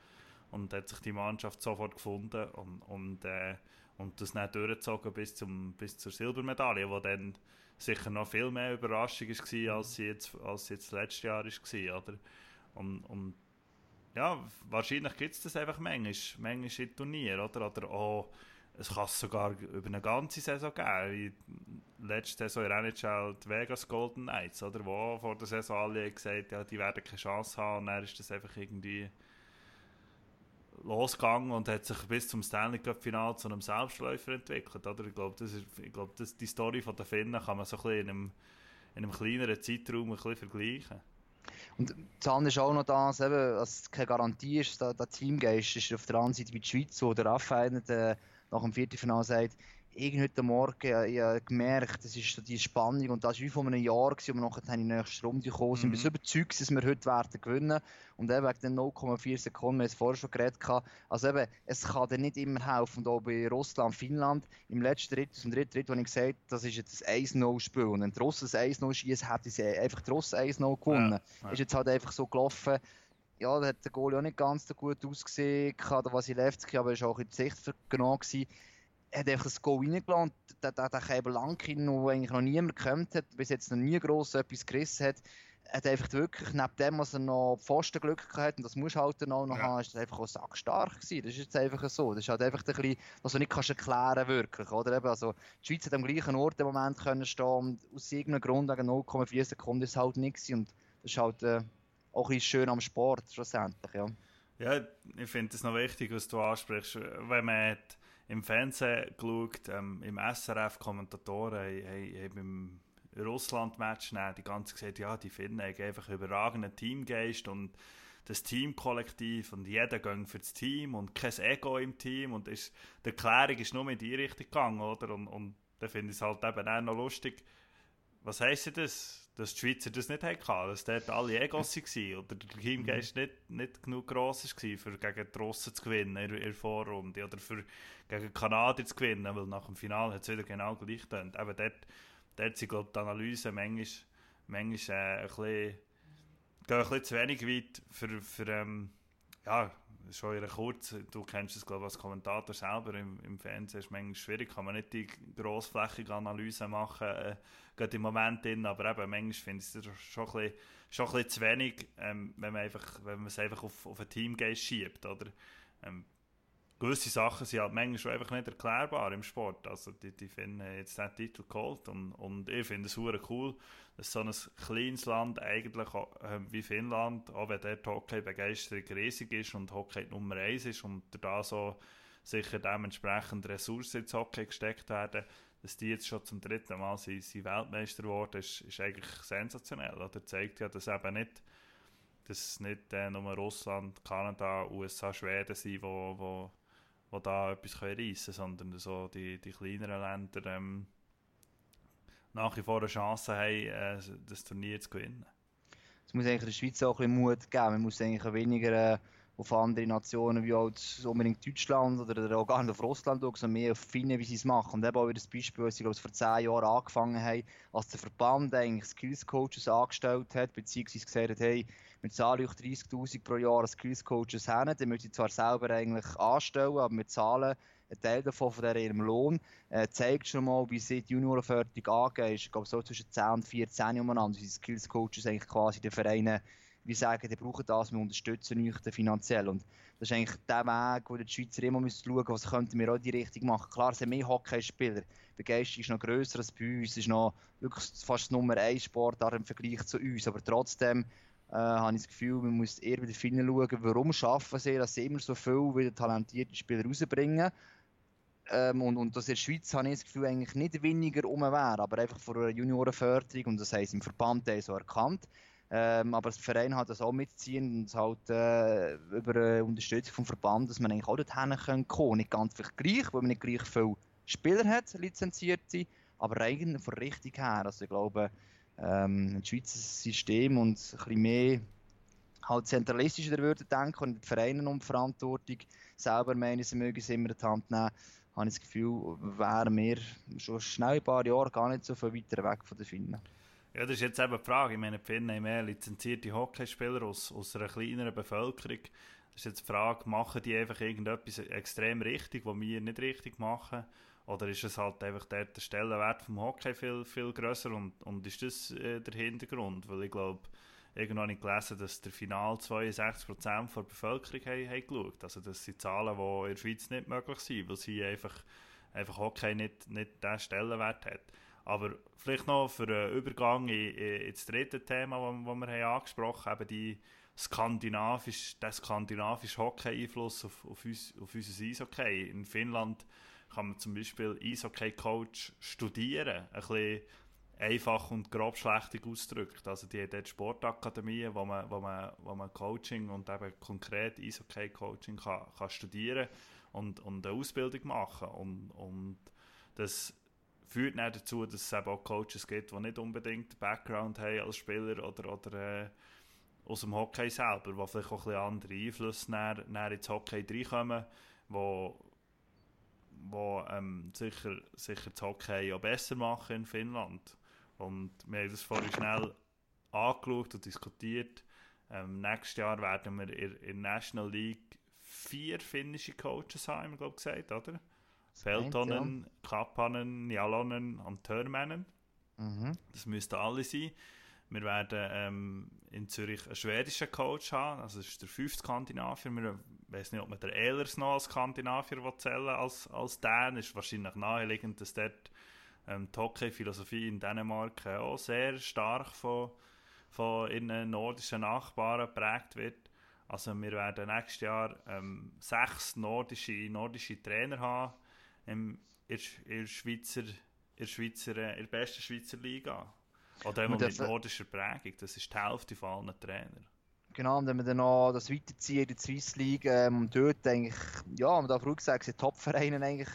und hat sich die Mannschaft sofort gefunden und, und, äh, und das nicht durchgezogen bis, zum, bis zur Silbermedaille, wo dann sicher noch viel mehr Überraschung war, als sie jetzt, als sie jetzt letztes Jahr war. Oder? Und, und ja, wahrscheinlich gibt es das einfach manchmal, manchmal in Turnieren, oder? Oder auch, es kann sogar über eine ganze Saison geben, wie letzte Saison in NHL die Vegas Golden Knights, oder? Wo vor der Saison alle gesagt ja, die werden keine Chance haben und dann ist das einfach irgendwie losgegangen und hat sich bis zum Stanley Cup Final zu einem Selbstläufer entwickelt. Oder? Ich glaube, das ist, ich glaube, das, die Story von der Finnen kann man so ein bisschen in einem, in einem kleineren Zeitraum ein bisschen vergleichen.
Und das andere ist auch noch das, eben, dass es keine Garantie ist, dass der Teamgeist ist auf der anderen Seite wie die Schweiz, wo der Raphael äh, nach dem Viertelfinale sagt, irgendwie heute Morgen ich, ich gemerkt, das ist so die Spannung und das war wie vor einem Jahr, gewesen, wir nachher in die nächste Runde gekommen sind. Mhm. Ich bin überzeugt, dass wir heute werden gewinnen und eben wegen den 0,4 Sekunden, wir haben es vorher schon geredet, also eben, es kann dir nicht immer helfen und auch bei Russland, Finnland, im letzten Ritt, im dritten Ritt, wo ich gesagt das ist jetzt ein 1-0-Spiel und wenn die Russen ein 1-0 schießen, hätte sie einfach die Russen 1-0 gewonnen. Ja, ja. Ist jetzt halt einfach so gelaufen, ja, da hat der Goal auch nicht ganz so gut ausgesehen, der Wasilewski, aber er war auch in die Sicht genommen gewesen hat einfach das Goal reingelassen. Der, der, der Käber Lankin, der eigentlich noch niemand gekannt hat, bis jetzt noch nie gross etwas gerissen hat, hat einfach wirklich, neben dem, was er noch Pfostenglück hat, und das muss halt dann auch noch ja. haben, ist er einfach auch sackstark gewesen. Das ist jetzt einfach so. Das ist halt einfach ein bisschen, was du nicht kannst erklären wirklich, oder? Eben, also, die Schweiz hat am gleichen Ort im Moment können stehen und aus irgendeinem Grund wegen 0,4 Sekunden ist es halt nichts und das ist halt äh, auch ein bisschen schön am Sport, schlussendlich, ja.
Ja, ich finde es noch wichtig, was du ansprichst. Wenn man im Fernsehen geschaut, ähm, im SRF Kommentatoren haben, haben im Russland-Match die ganze gesagt, ja, die Finnen haben einfach überragenden Teamgeist und das Teamkollektiv und jeder geht für das Team und kein Ego im Team und ist, die Erklärung ist nur in die Richtung gegangen, oder? Und, und da finde ich es halt eben auch noch lustig. Was heisst das? Dass die Schweizer das nicht hatten, dass dort alle Egos waren oder der Teamgeist mhm. nicht, nicht genug gross war, für gegen die Russen zu gewinnen in der Vorrunde oder für gegen Kanadier zu gewinnen, weil nach dem Finale hat es wieder genau gleich getan. Eben dort, dort sind glaube die Analysen manchmal, manchmal äh, ein bisschen, gehen ein bisschen zu wenig weit für, für ähm, ja, schon in kurz, du kennst es glaube ich als Kommentator selber im, im Fernsehen, ist manchmal schwierig, kann man nicht die grossflächige Analyse machen, äh, gerade im Moment drin, aber eben, manchmal finde ich es schon ein bisschen, schon ein bisschen zu wenig, ähm, wenn man einfach, es einfach auf, auf ein Teamgeist schiebt, oder? Ähm, gewisse Sachen sind halt manchmal schon einfach nicht erklärbar im Sport. Also die, die finden jetzt den Titel geholt und, und ich finde es super cool, dass so ein kleines Land eigentlich äh, wie Finnland, auch wenn dort Hockey-Begeisterung riesig ist und Hockey Nummer eins ist und da so sicher dementsprechend Ressourcen ins Hockey gesteckt werden, dass die jetzt schon zum dritten Mal sind, sind Weltmeister geworden, ist, ist eigentlich sensationell. Oder zeigt ja, dass eben nicht dass nicht äh, nur Russland, Kanada, USA, Schweden sind, wo, wo die da etwas reissen können, sondern so die, die kleineren Länder ähm, nach wie vor eine Chance haben, äh, das Turnier zu gewinnen.
Es muss eigentlich der Schweiz auch ein bisschen Mut geben. Man muss eigentlich weniger äh, auf andere Nationen wie als unbedingt Deutschland oder auch gar nicht auf Russland schauen, sondern mehr auf Finnen, wie sie es machen. Und eben auch wieder das Beispiel, als sie glaube ich, vor zehn Jahren angefangen haben, als der Verband eigentlich Skills Coaches angestellt hat, beziehungsweise gesagt hat, hey, wir zahlen euch 30'000 pro Jahr als Skills Coaches hin, dann müssen sie zwar selber eigentlich anstellen, aber wir zahlen einen Teil davon von ihrem Lohn. Äh, zeigt schon mal, wie sie die Juniorenförderung angehen. Ich glaube, so zwischen 10 und 14 umeinander. Die Skills Coaches eigentlich quasi den Vereinen wie sagen, die brauchen das, wir unterstützen euch finanziell. Und das ist eigentlich der Weg, wo die Schweizer immer müssen schauen was könnten wir auch in die Richtung machen. Klar, es sind mehr Hockeyspieler. Die Begeisterung ist noch grösser als bei uns. Es ist noch wirklich fast Nummer 1 Sportart im Vergleich zu uns. Aber trotzdem äh, habe ich das Gefühl, man muss eher wieder hinschauen, warum schaffen sie, dass sie immer so viel wieder talentierte Spieler rausbringen. Ähm, und, und dass in der Schweiz habe ich das Gefühl, eigentlich nicht weniger um wäre, aber einfach vor einer Juniorenförderung und das heisst im Verband so erkannt. Ähm, aber das Verein hat das auch mitziehen und halt äh, über Unterstützung vom Verband, dass man eigentlich auch dorthin kommen kann. Nicht ganz vielleicht gleich, weil man nicht gleich viele Spieler hat, lizenziert sind, aber eigentlich von richtig her. Also ich glaube, ähm, ein Schweizer System und ein bisschen mehr halt zentralistischer würde denken und die Vereine um die Verantwortung selber meinen, sie mögen es immer in die Hand nehmen, habe ich das Gefühl, wären wir schon schnell ein paar Jahre gar nicht so viel weiter weg von den Finnen.
Ja, das ist jetzt eben die Frage. Ich meine, die Finnen haben mehr lizenzierte Hockeyspieler aus, aus einer kleineren Bevölkerung. Das ist jetzt die Frage, machen die einfach irgendetwas extrem richtig, was wir nicht richtig machen? Oder ist es halt einfach der, der Stellenwert vom Hockey viel, viel grösser und, und ist das äh, der Hintergrund? Weil ich glaube, irgendwann habe ich gelesen, dass der Final 62% der Bevölkerung haben, haben geschaut. Also das sind Zahlen, die in der Schweiz nicht möglich sind, weil sie einfach, einfach Hockey nicht, nicht diesen Stellenwert hat. Aber vielleicht noch für einen Übergang in, in, ins dritte Thema, das wir haben angesprochen haben, die skandinavisch, der skandinavische Hockey-Einfluss auf, auf, uns, auf unser Eishockey. In Finnland kann man zum Beispiel Eishockey-Coach studieren, ein bisschen einfach und grob schlechtig ausgedrückt. Also die dort Sportakademien, wo man, wo man, wo man Coaching und eben konkret Eishockey-Coaching kann, kann studieren und, und eine Ausbildung machen. Und, und das führt dann dazu, dass es eben auch Coaches gibt, die nicht unbedingt Background haben als Spieler oder, oder äh, aus dem Hockey selber, die vielleicht auch ein andere Einflüsse näher ins Hockey reinkommen, wo, wo ähm, sicher, sicher das Hockey auch besser machen in Finnland. Und wir haben das vorhin schnell angeschaut und diskutiert. Ähm, nächstes Jahr werden wir in der National League vier finnische Coaches haben, glaube gesagt, oder? Peltonen, ja. Kappanen, Jalonen und Törmännen. Mhm. Das müssten alle sein. Wir werden ähm, in Zürich einen schwedischen Coach haben, also das ist der fünfte Skandinavier. Wir weiß nicht, ob man den Ehlers noch als Skandinavier zählen als, als Dan. ist wahrscheinlich naheliegend, dass dort ähm, die Hockey-Philosophie in Dänemark äh, auch sehr stark von, von ihren nordischen Nachbarn geprägt wird. Also wir werden nächstes Jahr ähm, sechs nordische, nordische Trainer haben im, in, in, Schweizer, in, Schweizer, äh, in der besten Schweizer Liga. Oder immer mit nordischer Prägung. Das ist die Hälfte von allen Trainern.
Genau, und wenn wir dann noch das weiterziehen in der Swiss League, ähm, dort eigentlich, ja, man darf ruhig sagen, sind Top-Vereine eigentlich,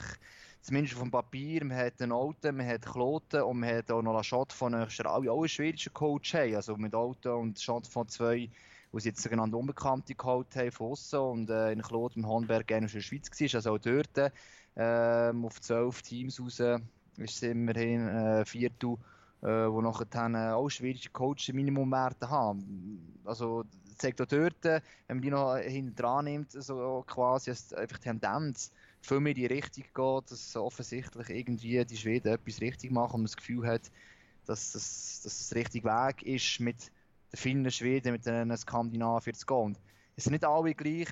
zumindest auf dem Papier, man hat den Alten, man hat Kloten und man hat auch noch Schott von nächster, alle, alle schwedischen Coach haben, also mit Alten und Schott von zwei, wo sie jetzt sogenannte Unbekannte geholt haben von außen und äh, in Kloten und Hornberg gerne in der Schweiz war, also auch dort ähm, auf zwölf Teams raus ist es immerhin äh, Viertel, äh, wo nachher dann äh, auch schwedische Coaches Minimumwerte haben. Also zeigt auch dort, wenn man die noch hinten dran nimmt, so quasi einfach die Tendenz viel mehr in die Richtung geht, dass offensichtlich irgendwie die Schweden etwas richtig machen und man das Gefühl hat, dass das, dass das der richtige Weg ist, mit den Finnen Schweden, mit den Skandinaviern zu gehen. es sind nicht alle gleich,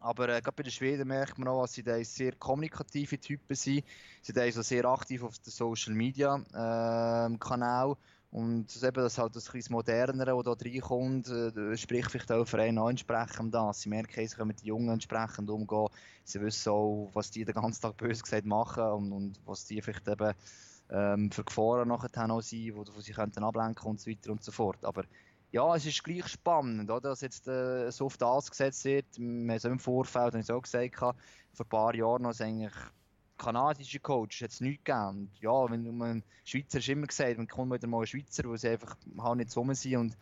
aber äh, gerade bei den Schweden merkt man auch, dass sie sehr kommunikative Typen sind. Sie sind also sehr aktiv auf den Social Media äh, Kanal. Und eben, das halt das etwas modernere, das da reinkommt, äh, spricht vielleicht auch für einen entsprechend an. Sie merken, sie können mit den Jungen entsprechend umgehen. Sie wissen auch, was die den ganzen Tag böse gesagt machen und, und was die vielleicht eben ähm, für Gefahren nachher auch sind, wo, wo sie könnten ablenken und so weiter und so fort. Aber ja, es ist gleich spannend, oder? dass jetzt äh, so das gesetzt wird. Wir haben im Vorfeld, habe ich so gesagt, vor ein paar Jahren noch eigentlich kanadische Coach hat es nichts gegeben. ja, wenn man Schweizer ist immer gesagt, man kommt wieder mal ein Schweizer, wo sie einfach halt nicht zusammen sind und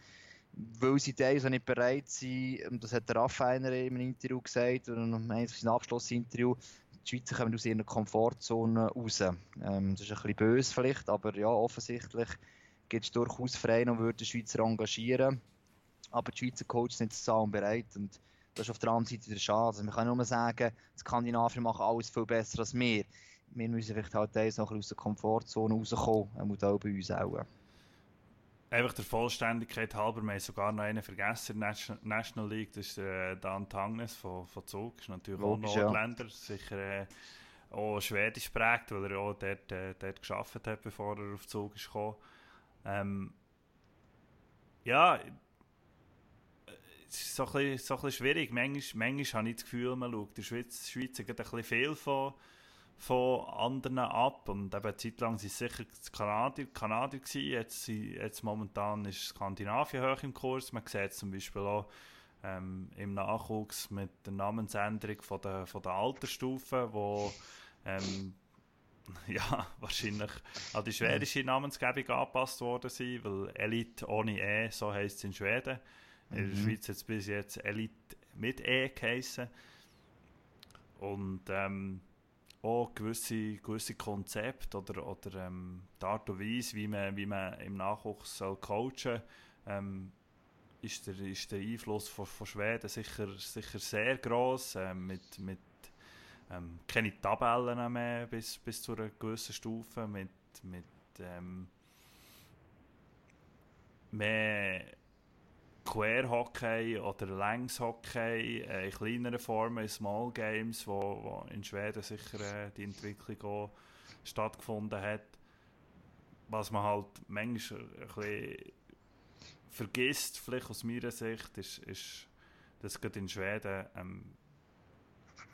weil sie teilweise nicht bereit sind, und das hat der Raffiner in einem Interview gesagt, oder in einem Abschlussinterview, die Schweizer kommen aus ihrer Komfortzone raus. Ähm, das ist ein bisschen böse vielleicht, aber ja, offensichtlich gibt es durchaus Vereine, die würden Schweizer engagieren aber die Schweizer Coaches sind zusammen bereit und das ist auf der anderen Seite der Schade. Also man kann nur sagen, die Skandinavier machen alles viel besser als wir. Wir müssen vielleicht halt noch aus der Komfortzone rauskommen, und auch bei uns auch.
Einfach der Vollständigkeit halber, wir haben sogar noch einen vergessen in der National League, das ist äh, Dan Tangnes von, von Zug, ist natürlich Logisch, auch Nordländer, ja. sicher äh, auch schwedisch prägt, weil er auch dort, äh, dort gearbeitet hat, bevor er auf Zug ist gekommen. Ähm, ja, es ist so ein, bisschen, so ein schwierig. Manchmal, manchmal habe ich das Gefühl, man schaut der Schweiz, Schweiz ein bisschen viel von, von anderen ab. Und eben eine Zeit lang waren es sicher Kanadier, Kanadier gewesen. Jetzt, jetzt momentan ist Skandinavien hoch im Kurs. Man sieht zum Beispiel auch ähm, im Nachwuchs mit der Namensänderung von der, von der Altersstufe, wo ähm, <laughs> ja, wahrscheinlich an die schwedische Namensgebung angepasst worden sein, weil Elite ohne E, so heisst es in Schweden. In der mhm. Schweiz hat es bis jetzt Elite mit E geheissen. Und ähm, auch gewisse, gewisse Konzepte oder, oder ähm, die Art und Weise, wie man, wie man im Nachwuchs soll coachen soll, ähm, ist, der, ist der Einfluss von, von Schweden sicher, sicher sehr gross. Ähm, mit, mit ähm, keine Tabellen mehr bis, bis zu einer gewissen Stufe, mit, mit ähm, mehr Querhockey oder Längshockey äh, in kleineren Formen, in Small Games, wo, wo in Schweden sicher äh, die Entwicklung auch stattgefunden hat. Was man halt manchmal ein bisschen vergisst, vielleicht aus meiner Sicht, ist, ist dass gerade in Schweden ähm,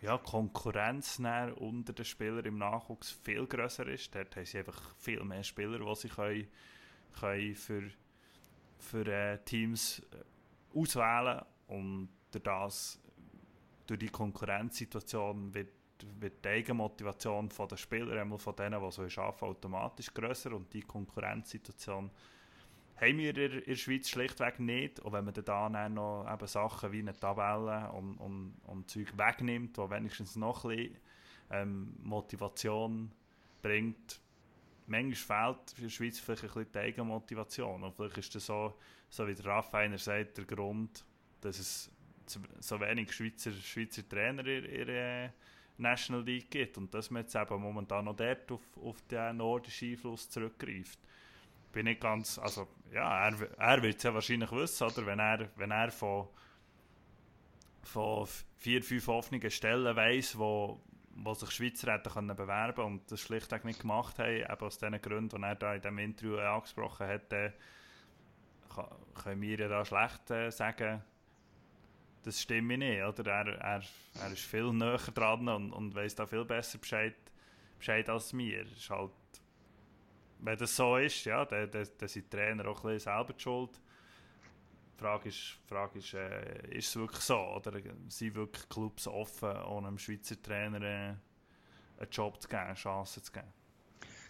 ja, Konkurrenz unter den Spielern im Nachwuchs viel größer ist. Dort haben sie einfach viel mehr Spieler, die sie können, können für, für äh, Teams äh, auswählen und durch das durch die Konkurrenzsituation wird, wird die Eigenmotivation der Spieler, einmal von denen, die so arbeiten, automatisch größer und die Konkurrenzsituation haben wir in der Schweiz schlichtweg nicht. Und wenn man dann noch eben Sachen wie eine Tabelle und, und, und Zeug wegnimmt, die wenigstens noch ein bisschen ähm, Motivation bringt, manchmal fehlt für die Schweiz vielleicht ein bisschen die Eigenmotivation. Und vielleicht ist das so, so wie der Raffiner sagt, der Grund, dass es so wenig Schweizer, Schweizer Trainer in der National League gibt und dass man jetzt eben momentan noch dort auf, auf den nordischen Einfluss zurückgreift bin nicht ganz, also ja, er, er wird es ja wahrscheinlich wissen, oder? Wenn er, wenn er von, von vier, fünf offenen Stellen weiss, wo, wo sich Schweizer hätten können bewerben und das schlichtweg nicht gemacht haben, eben aus den Gründen, die er da in diesem Interview angesprochen hat, äh, können wir ja da schlecht äh, sagen, das stimmt nicht, oder? Er, er, er ist viel näher dran und, und weiss da viel besser Bescheid, Bescheid als mir. ist halt wenn das so ist, ja, dann, dann, dann sind die Trainer auch ein bisschen selber schuld. Die Frage ist, Frage ist, äh, ist es wirklich so? Oder sind wirklich Clubs offen, ohne einem Schweizer Trainer äh, einen Job zu geben, eine Chance zu geben?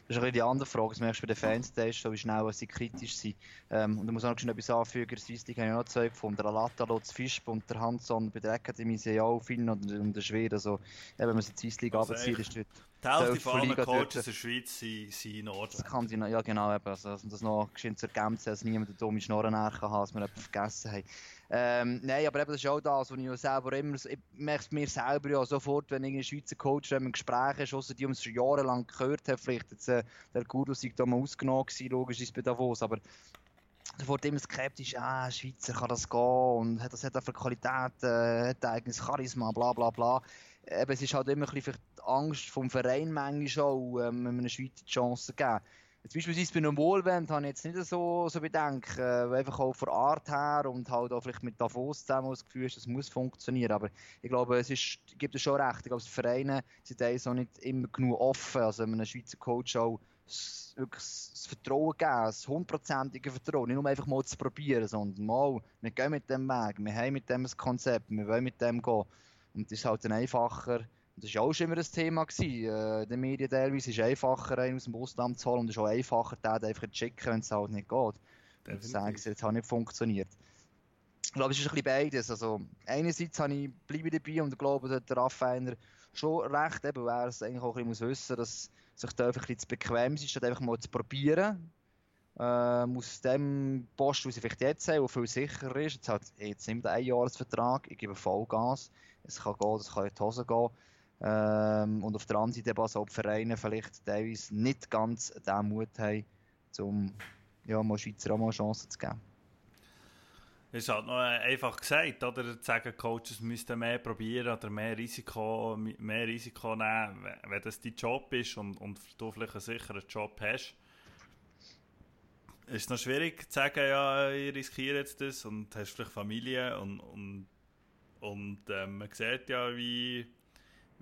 Das ist ein die andere Frage. Das merkst du bei den Fans, so wie schnell sie kritisch sind. Ähm, und da muss auch noch etwas anfügen. Der Swiss League habe ich noch zwei gefunden. Der Alata, Lutz Fischb und der Hansson bei der Akademie sind ja auch Finn und, und der Schwede. Also, wenn man die Swiss League also abzieht, ist dort
die Hälfte von allen Coaches in der Schweiz sind, sind in Ordnung.
Das kann sie, ja genau, eben. Also, um das noch geschehen zu ergänzen, dass niemand eine dumme Schnorren nachher kann, dass wir etwas vergessen haben. Ähm, nein, aber eben, das ist auch das, was ich selber immer, ich merke es mir selber ja sofort, wenn ein Schweizer Coach im Gespräch ist, ausser die uns schon jahrelang gehört haben, vielleicht jetzt, äh, der Guru sei da mal ausgenommen gewesen, logisch ist bei Davos, aber sofort immer skeptisch, ah, Schweizer kann das gehen und hat das hat für Qualität, äh, hat eigenes Charisma, bla bla bla eben, es ist halt immer ein bisschen die Angst vom Verein manchmal auch, ähm, einem Schweizer die Chance geben. Jetzt beispielsweise bei einem Wohlwend habe ich jetzt nicht so, so Bedenken, äh, einfach auch von Art her und halt auch vielleicht mit Davos zusammen das Gefühl das muss funktionieren. Aber ich glaube, es ist, gibt es schon recht. Ich glaube, die Vereine sind auch nicht immer genug offen. Also einem Schweizer Coach auch wirklich das Vertrauen geben, das hundertprozentige Vertrauen. Nicht nur einfach mal zu probieren, sondern mal, wir gehen mit dem Weg, wir haben mit dem ein Konzept, wir wollen mit dem gehen. Und das ist halt dann einfacher. Das war auch schon immer ein Thema gewesen. Äh, in den Medien teilweise ist es einfacher, einen aus dem Ausland zu holen und es ist auch einfacher, den einfach zu schicken, wenn es halt nicht geht. Und zu sagen, es hat halt nicht funktioniert. Ich glaube, es ist ein bisschen beides. Also, einerseits habe ich, bleibe dabei und glaube, dass der Raffiner schon recht, eben, weil er es eigentlich auch ein bisschen wissen muss, dass sich da einfach ein bisschen zu bequem ist, statt einfach mal zu probieren. Ähm, aus dem Post, den sie vielleicht jetzt haben, der viel sicherer ist, jetzt, hat, jetzt nimmt er einen Jahresvertrag, ich gebe Vollgas es kann gehen, es kann in die Hose gehen. Ähm, und auf der anderen Seite also ob Vereine vielleicht teilweise nicht ganz den Mut haben, um ja, mal Schweizer auch mal Chancen zu geben.
Es ist halt noch einfach gesagt, oder? Zu sagen, Coaches müssten mehr probieren oder mehr Risiko, mehr Risiko nehmen, wenn das dein Job ist und, und du vielleicht einen sicheren Job hast. Ist noch schwierig zu sagen, ja, ich riskiere jetzt das und hast vielleicht Familie und, und und ähm, man sieht ja, wie,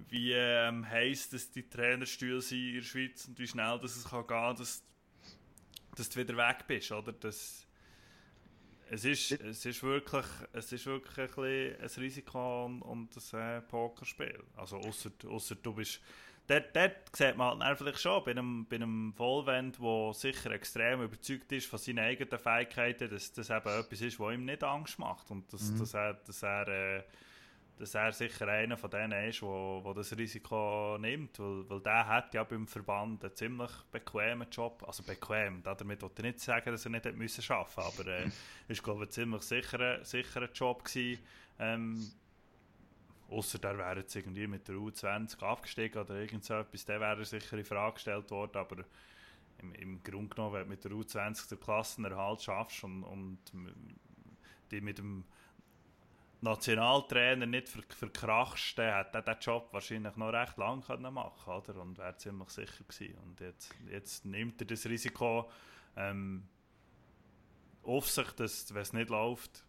wie ähm, heiß dass die Trainerstühle sind in der Schweiz und wie schnell dass es kann gehen dass, dass du wieder weg bist. Oder? Das, es, ist, es, ist wirklich, es ist wirklich ein, ein Risiko und, und ein äh, Pokerspiel. Also außer, außer du bist dort, dort sieht man halt vielleicht schon bei einem, bei einem Vollwend, der sicher extrem überzeugt ist von seinen eigenen Fähigkeiten, dass das eben etwas ist, was ihm nicht Angst macht und dass, mhm. dass er, dass er, äh, dass er sicher einer von denen ist, wo, wo das Risiko nimmt, weil, weil der hat ja beim Verband einen ziemlich bequemen Job, also bequem, damit wollte ich nicht sagen, dass er nicht hätte müssen arbeiten aber äh, <laughs> ist glaube ich ein ziemlich sicherer, sicherer Job gewesen, ähm, Außer der wäre jetzt irgendwie mit der U20 abgestiegen oder irgend so etwas, dann wäre sicher in Frage gestellt worden. Aber im, im Grunde genommen, wenn du mit der U20 den Klassenerhalt schaffst und, und die mit dem Nationaltrainer nicht ver verkrachst, dann hätte diesen Job wahrscheinlich noch recht lang können machen oder? und wäre ziemlich sicher gewesen. Und jetzt, jetzt nimmt er das Risiko ähm, auf sich, dass, wenn es nicht läuft,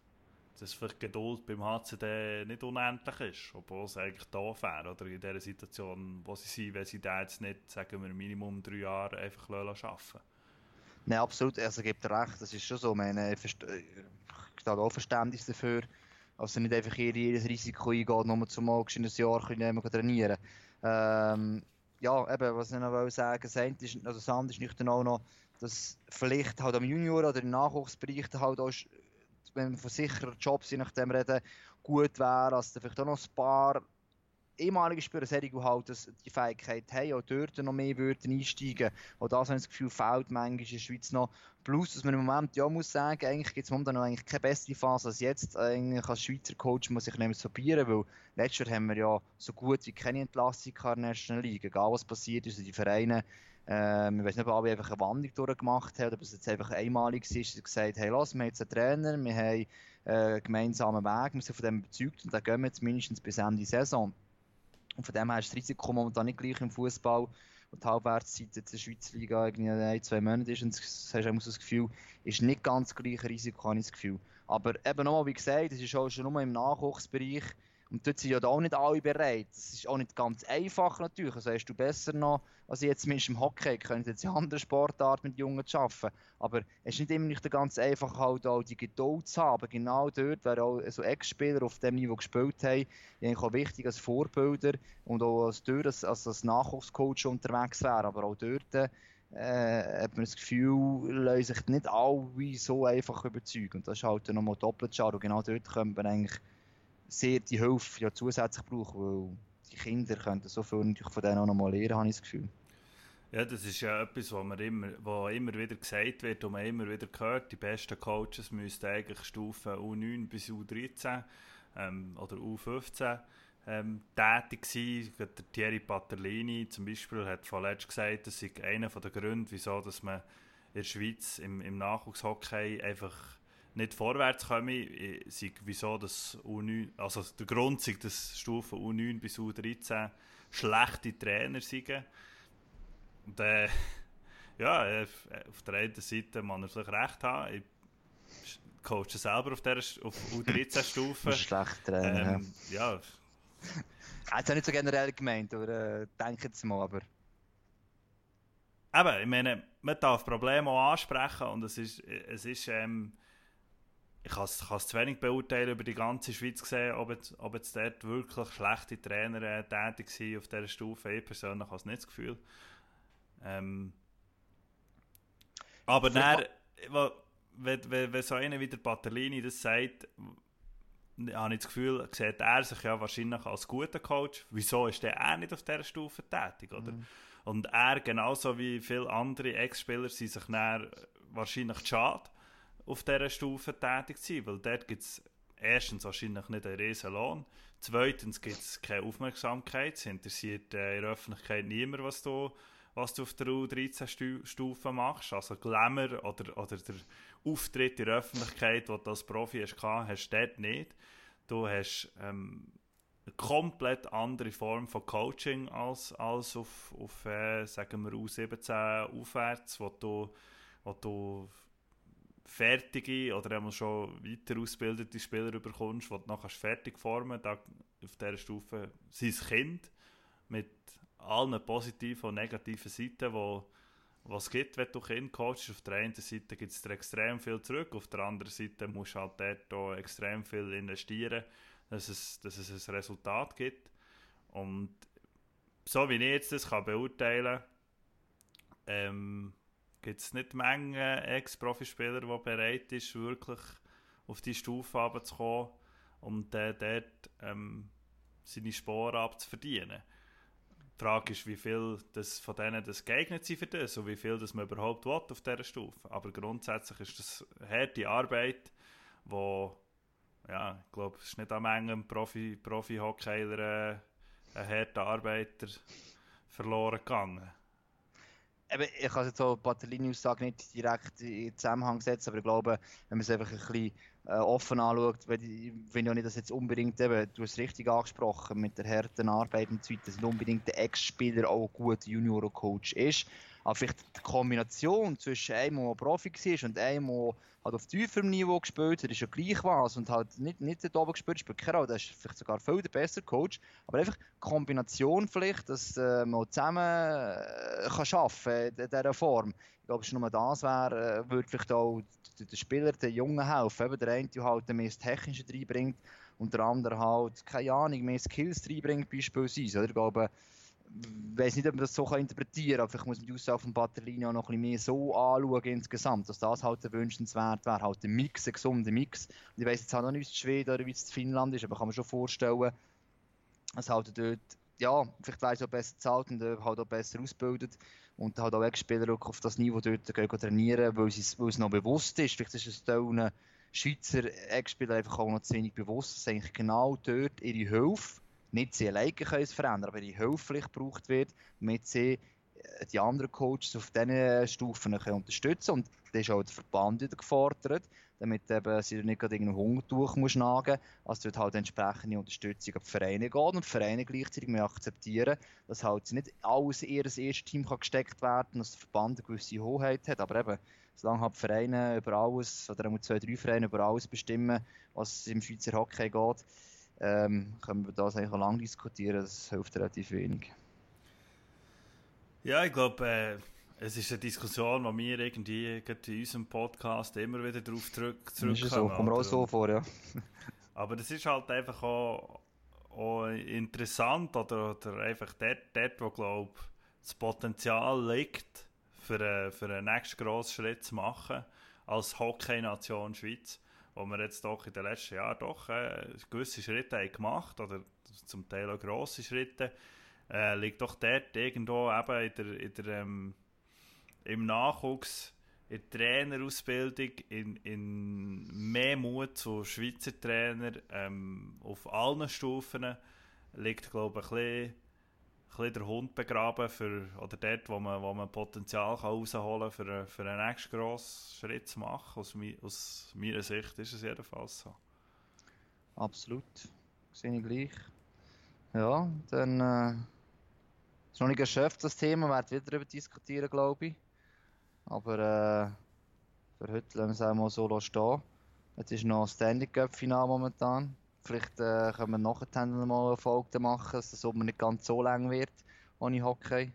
dass vielleicht Geduld beim HCD nicht unendlich ist, obwohl es eigentlich da wäre, oder? In der Situation, wo sie sind, wenn sie da jetzt nicht, sagen wir, Minimum drei Jahre einfach arbeiten.
Nein, absolut, also gibt recht, das ist schon so, ich habe auch Verständnis dafür, also nicht einfach jedes Risiko eingehen, nur zum mal ein Jahr können trainieren. Ähm, ja, eben, was ich noch sagen wollte, ist, also andere ist nicht auch noch, dass vielleicht halt am Junior- oder im Nachwuchsbereich halt auch wenn wir von sicheren Jobs, je nachdem reden, gut wäre, dass da vielleicht auch noch ein paar ehemalige Spieler, die halt die Fähigkeit haben, auch dort noch mehr würden einsteigen. Und das habe ich das Gefühl, fehlt manchmal in der Schweiz noch. Plus, dass man im Moment ja muss sagen, eigentlich gibt es momentan noch eigentlich keine bessere Phase als jetzt. Eigentlich als Schweizer Coach muss ich nicht probieren, weil letztes Jahr haben wir ja so gut wie keine Entlassung in der National League. Egal was passiert ist, die Vereine ähm, ich weiß nicht, ob alle einfach eine Wandlung durchgemacht haben oder ob es jetzt einfach einmalig ist, dass gesagt hey, los, wir haben jetzt einen Trainer, wir haben äh, einen gemeinsamen Weg, wir sind von dem überzeugt und dann gehen wir jetzt mindestens bis Ende Saison. Und von dem her ist das Risiko momentan nicht gleich im Fußball. Und die Halbwertszeit in der Schweizer Liga irgendwie ein, zwei Monate ist. Und das hast du das Gefühl, ist nicht ganz das gleiche Risiko, habe ich das Gefühl. Aber eben nochmal, wie gesagt, das ist auch schon nur im Nachwuchsbereich. Und dort sind ja auch nicht alle bereit. Das ist auch nicht ganz einfach natürlich. Also hast du besser noch, als jetzt zumindest im Hockey, können jetzt in anderen Sportarten mit Jungen arbeiten. Aber es ist nicht immer nicht ganz einfach, halt auch die Geduld zu haben. Genau dort wäre auch so Ex-Spieler auf dem Niveau gespielt haben, eigentlich auch wichtig als Vorbilder und auch als, dort, als, als Nachwuchscoach unterwegs wäre. Aber auch dort äh, hat man das Gefühl, lassen sich nicht alle so einfach überzeugen. Und das ist halt nochmal doppelt schade. Und genau dort können wir eigentlich sehr die Hilfe ja zusätzlich brauchen, weil die Kinder könnten so viel natürlich von denen auch noch mal lernen, habe ich das Gefühl.
Ja, das ist ja etwas, was man immer, wo immer wieder gesagt wird und man immer wieder hört. Die besten Coaches müssten eigentlich Stufen U9 bis U13 ähm, oder U15 ähm, tätig sein. Der Thierry Paterlini zum Beispiel hat vorletzt gesagt, das sei einer der Gründe, wieso dass man in der Schweiz im, im Nachwuchshockey einfach nicht vorwärts komme, sei, wieso das U9, also der Grund sei, dass Stufen U9 bis U13 schlechte Trainer sind. Und äh, <laughs> ja, äh, auf der einen Seite man er vielleicht recht haben. Ich coache selber auf, der, auf U13-Stufe. <laughs>
Schlecht Trainer, ähm,
ja. ja. <laughs>
Jetzt nicht so generell gemeint, oder äh, denke jetzt mal, aber...
Eben, ich meine, man darf Probleme auch ansprechen und es ist, es ist ähm, ich kann es zu wenig beurteilen über die ganze Schweiz gesehen, ob jetzt, ob jetzt dort wirklich schlechte Trainer äh, tätig sind auf dieser Stufe. Ich persönlich habe es nicht das Gefühl. Ähm, aber dann, wenn, wenn, wenn so einer wie der Patellini das sagt, habe ich das Gefühl, sieht er sich ja wahrscheinlich als guter Coach. Wieso ist der er nicht auf dieser Stufe tätig? Oder? Mhm. Und er, genauso wie viele andere Ex-Spieler, sind sich dann wahrscheinlich schade auf dieser Stufe tätig zu sein, weil dort gibt es erstens wahrscheinlich nicht einen riesen Lohn, zweitens gibt es keine Aufmerksamkeit, es interessiert äh, in der Öffentlichkeit niemand, was du, was du auf der U13-Stufe machst, also Glamour oder, oder der Auftritt in der Öffentlichkeit, den du als Profi hast, hast du dort nicht. Du hast ähm, eine komplett andere Form von Coaching als, als auf, auf äh, sagen wir, U17 aufwärts, wo du, wo du fertige oder schon weiter ausgebildete Spieler bekommst, die du nachher fertig formen da auf dieser Stufe sein Kind mit allen positiven und negativen Seiten, wo was gibt, wenn du Kind coachst. Auf der einen Seite gibt es dir extrem viel zurück, auf der anderen Seite musst du halt dort auch extrem viel investieren, dass es, dass es ein Resultat gibt. Und so wie ich jetzt das kann beurteilen kann, ähm, gibt es nicht Menge Ex-Profispieler, die bereit ist, wirklich auf die Stufe zu kommen und äh, dort ähm, seine Sporen abzuverdienen. Die Frage ist, wie viel das von denen das geeignet sind für das und wie viel das man überhaupt will auf dieser Stufe. Aber grundsätzlich ist das harte Arbeit, wo ja, ich glaube, es ist nicht an Mengen Profi, Profi-Hockeyler äh, ein harter Arbeiter verloren gegangen.
Eben, ich kann jetzt so Battellini-Aussage nicht direkt in Zusammenhang setzen, aber ich glaube, wenn man es einfach ein bisschen äh, offen anschaut, wenn ich, nicht das jetzt unbedingt, eben, du hast es richtig angesprochen, mit der harten Arbeit und so weiter, dass nicht unbedingt der Ex-Spieler auch ein guter Junior-Coach ist, aber vielleicht die Kombination zwischen einem, der Profi war und einem, der halt auf tieferem Niveau gespielt hat, ist ja gleich was und halt nicht, nicht dort oben gespielt, spielt keine Rolle, der ist vielleicht sogar viel der bessere Coach, aber einfach die Kombination vielleicht, dass äh, man zusammen äh, kann arbeiten in dieser Form. Ich glaube, schon nur das wäre, äh, würde vielleicht auch den Spieler, den Jungen helfen, eben der eine halt mehr das Technische reinbringt und der andere halt, keine Ahnung, mehr Skills reinbringt beispielsweise, oder? Ich glaube, weiß nicht, ob man das so interpretieren kann, aber vielleicht muss man die Aussage von Batterlini auch noch ein bisschen mehr so anschauen insgesamt, dass das halt wünschenswert wäre, halt ein Mix, ein gesunder Mix. Und ich weiß jetzt auch noch nicht, wie es Schweden oder wie es Finnland ist, aber kann man schon vorstellen, dass halt dort, ja, vielleicht wäre auch besser zahlt und halt auch besser ausgebildet und halt auch Ex-Spieler auf das Niveau dort gehen trainieren, weil es, weil es noch bewusst ist. Vielleicht ist es da Schweizer Ex-Spieler einfach auch noch wenig bewusst, dass eigentlich genau dort ihre Hilfe nicht sie alleine können es verändern, aber die Hilfe vielleicht gebraucht wird, damit sie äh, die anderen Coaches auf diesen Stufen können unterstützen und da ist auch der Verband wieder gefordert, damit eben sie nicht gerade irgendein Hungertuch muss nagen muss, also dort halt entsprechende Unterstützung an die Vereine geht und die Vereine gleichzeitig akzeptieren, dass halt nicht alles in ihr erstes Team kann gesteckt werden dass der Verband eine gewisse Hoheit hat, aber eben, solange halt die Vereine über alles, oder auch zwei, drei Vereine über alles bestimmen, was im Schweizer Hockey geht, ähm, können wir das eigentlich auch lange diskutieren, das hilft relativ wenig.
Ja, ich glaube, äh, es ist eine Diskussion, die wir irgendwie in unserem Podcast immer wieder darauf zurück, zurückkommen.
So, kommt mir auch so vor, ja. <laughs>
Aber das ist halt einfach auch, auch interessant oder, oder einfach dort, dort wo glaube das Potenzial liegt, für, einen, für einen nächsten grossen Schritt zu machen als Hockey-Nation Schweiz wo wir jetzt doch in den letzten Jahren doch äh, gewisse Schritte haben gemacht oder zum Teil auch grosse Schritte, äh, liegt doch dort irgendwo eben in der, in der, ähm, im Nachwuchs, in der Trainerausbildung, in, in mehr Mut zu Schweizer Trainer ähm, auf allen Stufen, liegt glaube ich ein bisschen bisschen der Hund begraben für, oder dort, wo man, wo man Potenzial kann rausholen kann, für, für einen nächsten grossen Schritt zu machen. Aus, aus meiner Sicht ist es jedenfalls so.
Absolut. Sehe ich gleich. Ja, dann äh, ist noch nicht erschöpft das Thema, wir werden wieder darüber diskutieren, glaube ich. Aber äh, für heute lassen wir es auch mal so stehen. Jetzt ist noch Standing Cup momentan. Vielleicht äh, können wir nachher mal eine Folge machen, dass das Sommer nicht ganz so lang wird ohne Hockey.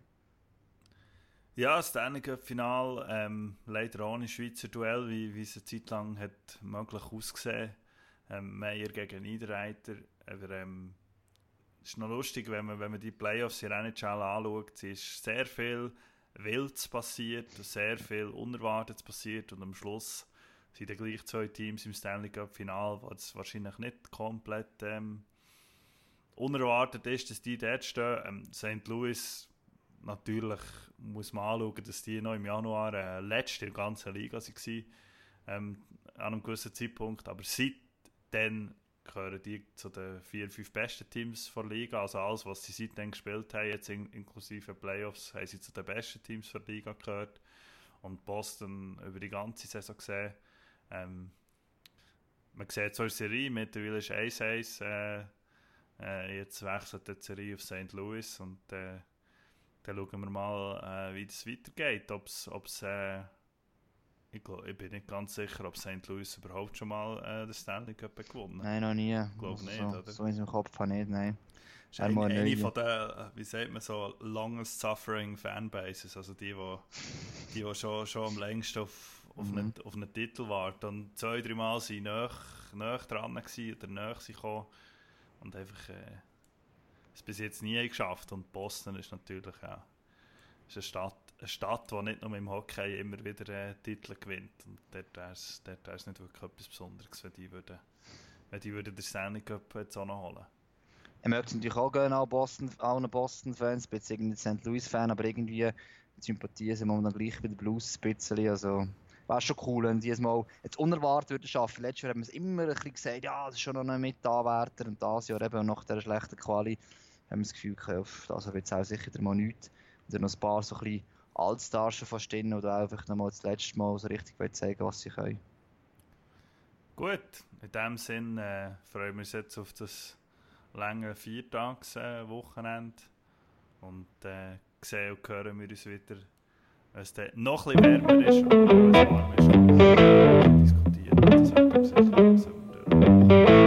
Ja, das Cup-Final, ähm, leider ohne Schweizer Duell, wie, wie es eine Zeit lang hat möglich ausgesehen. Ähm, Meier gegen Niederreiter. Aber ähm, es ist noch lustig, wenn man, wenn man die Playoffs in der NHL anschaut. Es ist sehr viel Wildes passiert, sehr viel Unerwartetes passiert und am Schluss sind dann gleich zwei Teams im Stanley Cup Final, was wahrscheinlich nicht komplett ähm, unerwartet ist, dass die dort stehen. Ähm, St. Louis natürlich muss man anschauen, dass die noch im Januar äh, letzte in der ganzen Liga waren, ähm, an einem gewissen Zeitpunkt. Aber seitdem gehören die zu den vier, fünf besten Teams der Liga. Also alles, was sie seitdem gespielt haben, jetzt in, inklusive Playoffs, haben sie zu den besten Teams der Liga gehört. Und Boston über die ganze Saison gesehen ähm, man sieht so eine Serie, mittlerweile ist 1-1. Äh, jetzt wechselt die Serie auf St. Louis und äh, dann schauen wir mal, äh, wie das weitergeht. Ob's, ob's, äh, ich, glaub, ich bin nicht ganz sicher, ob St. Louis überhaupt schon mal äh, den Stanley Cup gewonnen
hat. Nein, noch nie.
Ich glaube nicht,
so,
oder?
So in seinem Kopf habe ich nicht, nein.
ist eine, eine von den, wie sagt man so, longest suffering Fanbases, also die, die, die, die schon, schon am längsten auf auf, mhm. einen, auf einen Titel warten. Und zwei, drei Mal waren näher, näher dran gewesen, oder näher gekommen. Und einfach, äh, es bis jetzt nie geschafft. Und Boston ist natürlich ja, ist eine Stadt, eine Stadt, die nicht nur im Hockey immer wieder äh, Titel gewinnt. Und dort wäre es nicht wirklich etwas Besonderes, wenn die würden, wenn die würden den Stanley Cup jetzt auch noch holen.
Ich möchte natürlich auch gerne an Boston, allen Boston-Fans, beziehungsweise St. Louis-Fan, aber irgendwie die Sympathien sind momentan gleich bei den Blues ein bisschen. Also, wäre schon cool, wenn die es mal jetzt unerwartet würden schaffen. Letztes Jahr haben wir es immer ein bisschen gesagt, ja, das ist schon noch ein Mitanwärter und das Jahr eben nach dieser schlechten Quali haben wir das Gefühl gehabt, also wird es auch sicher mal nichts. Und dann noch ein paar so ein bisschen schon fast drin oder einfach noch mal das letzte Mal so richtig zeigen, was sie können.
Gut, in dem Sinn äh, freuen wir uns jetzt auf das lange Viertags-Wochenende und äh, sehen und hören wir uns wieder, wenn es dann noch ein wärmer ist und es warm ist, diskutieren. Das sollte sicher.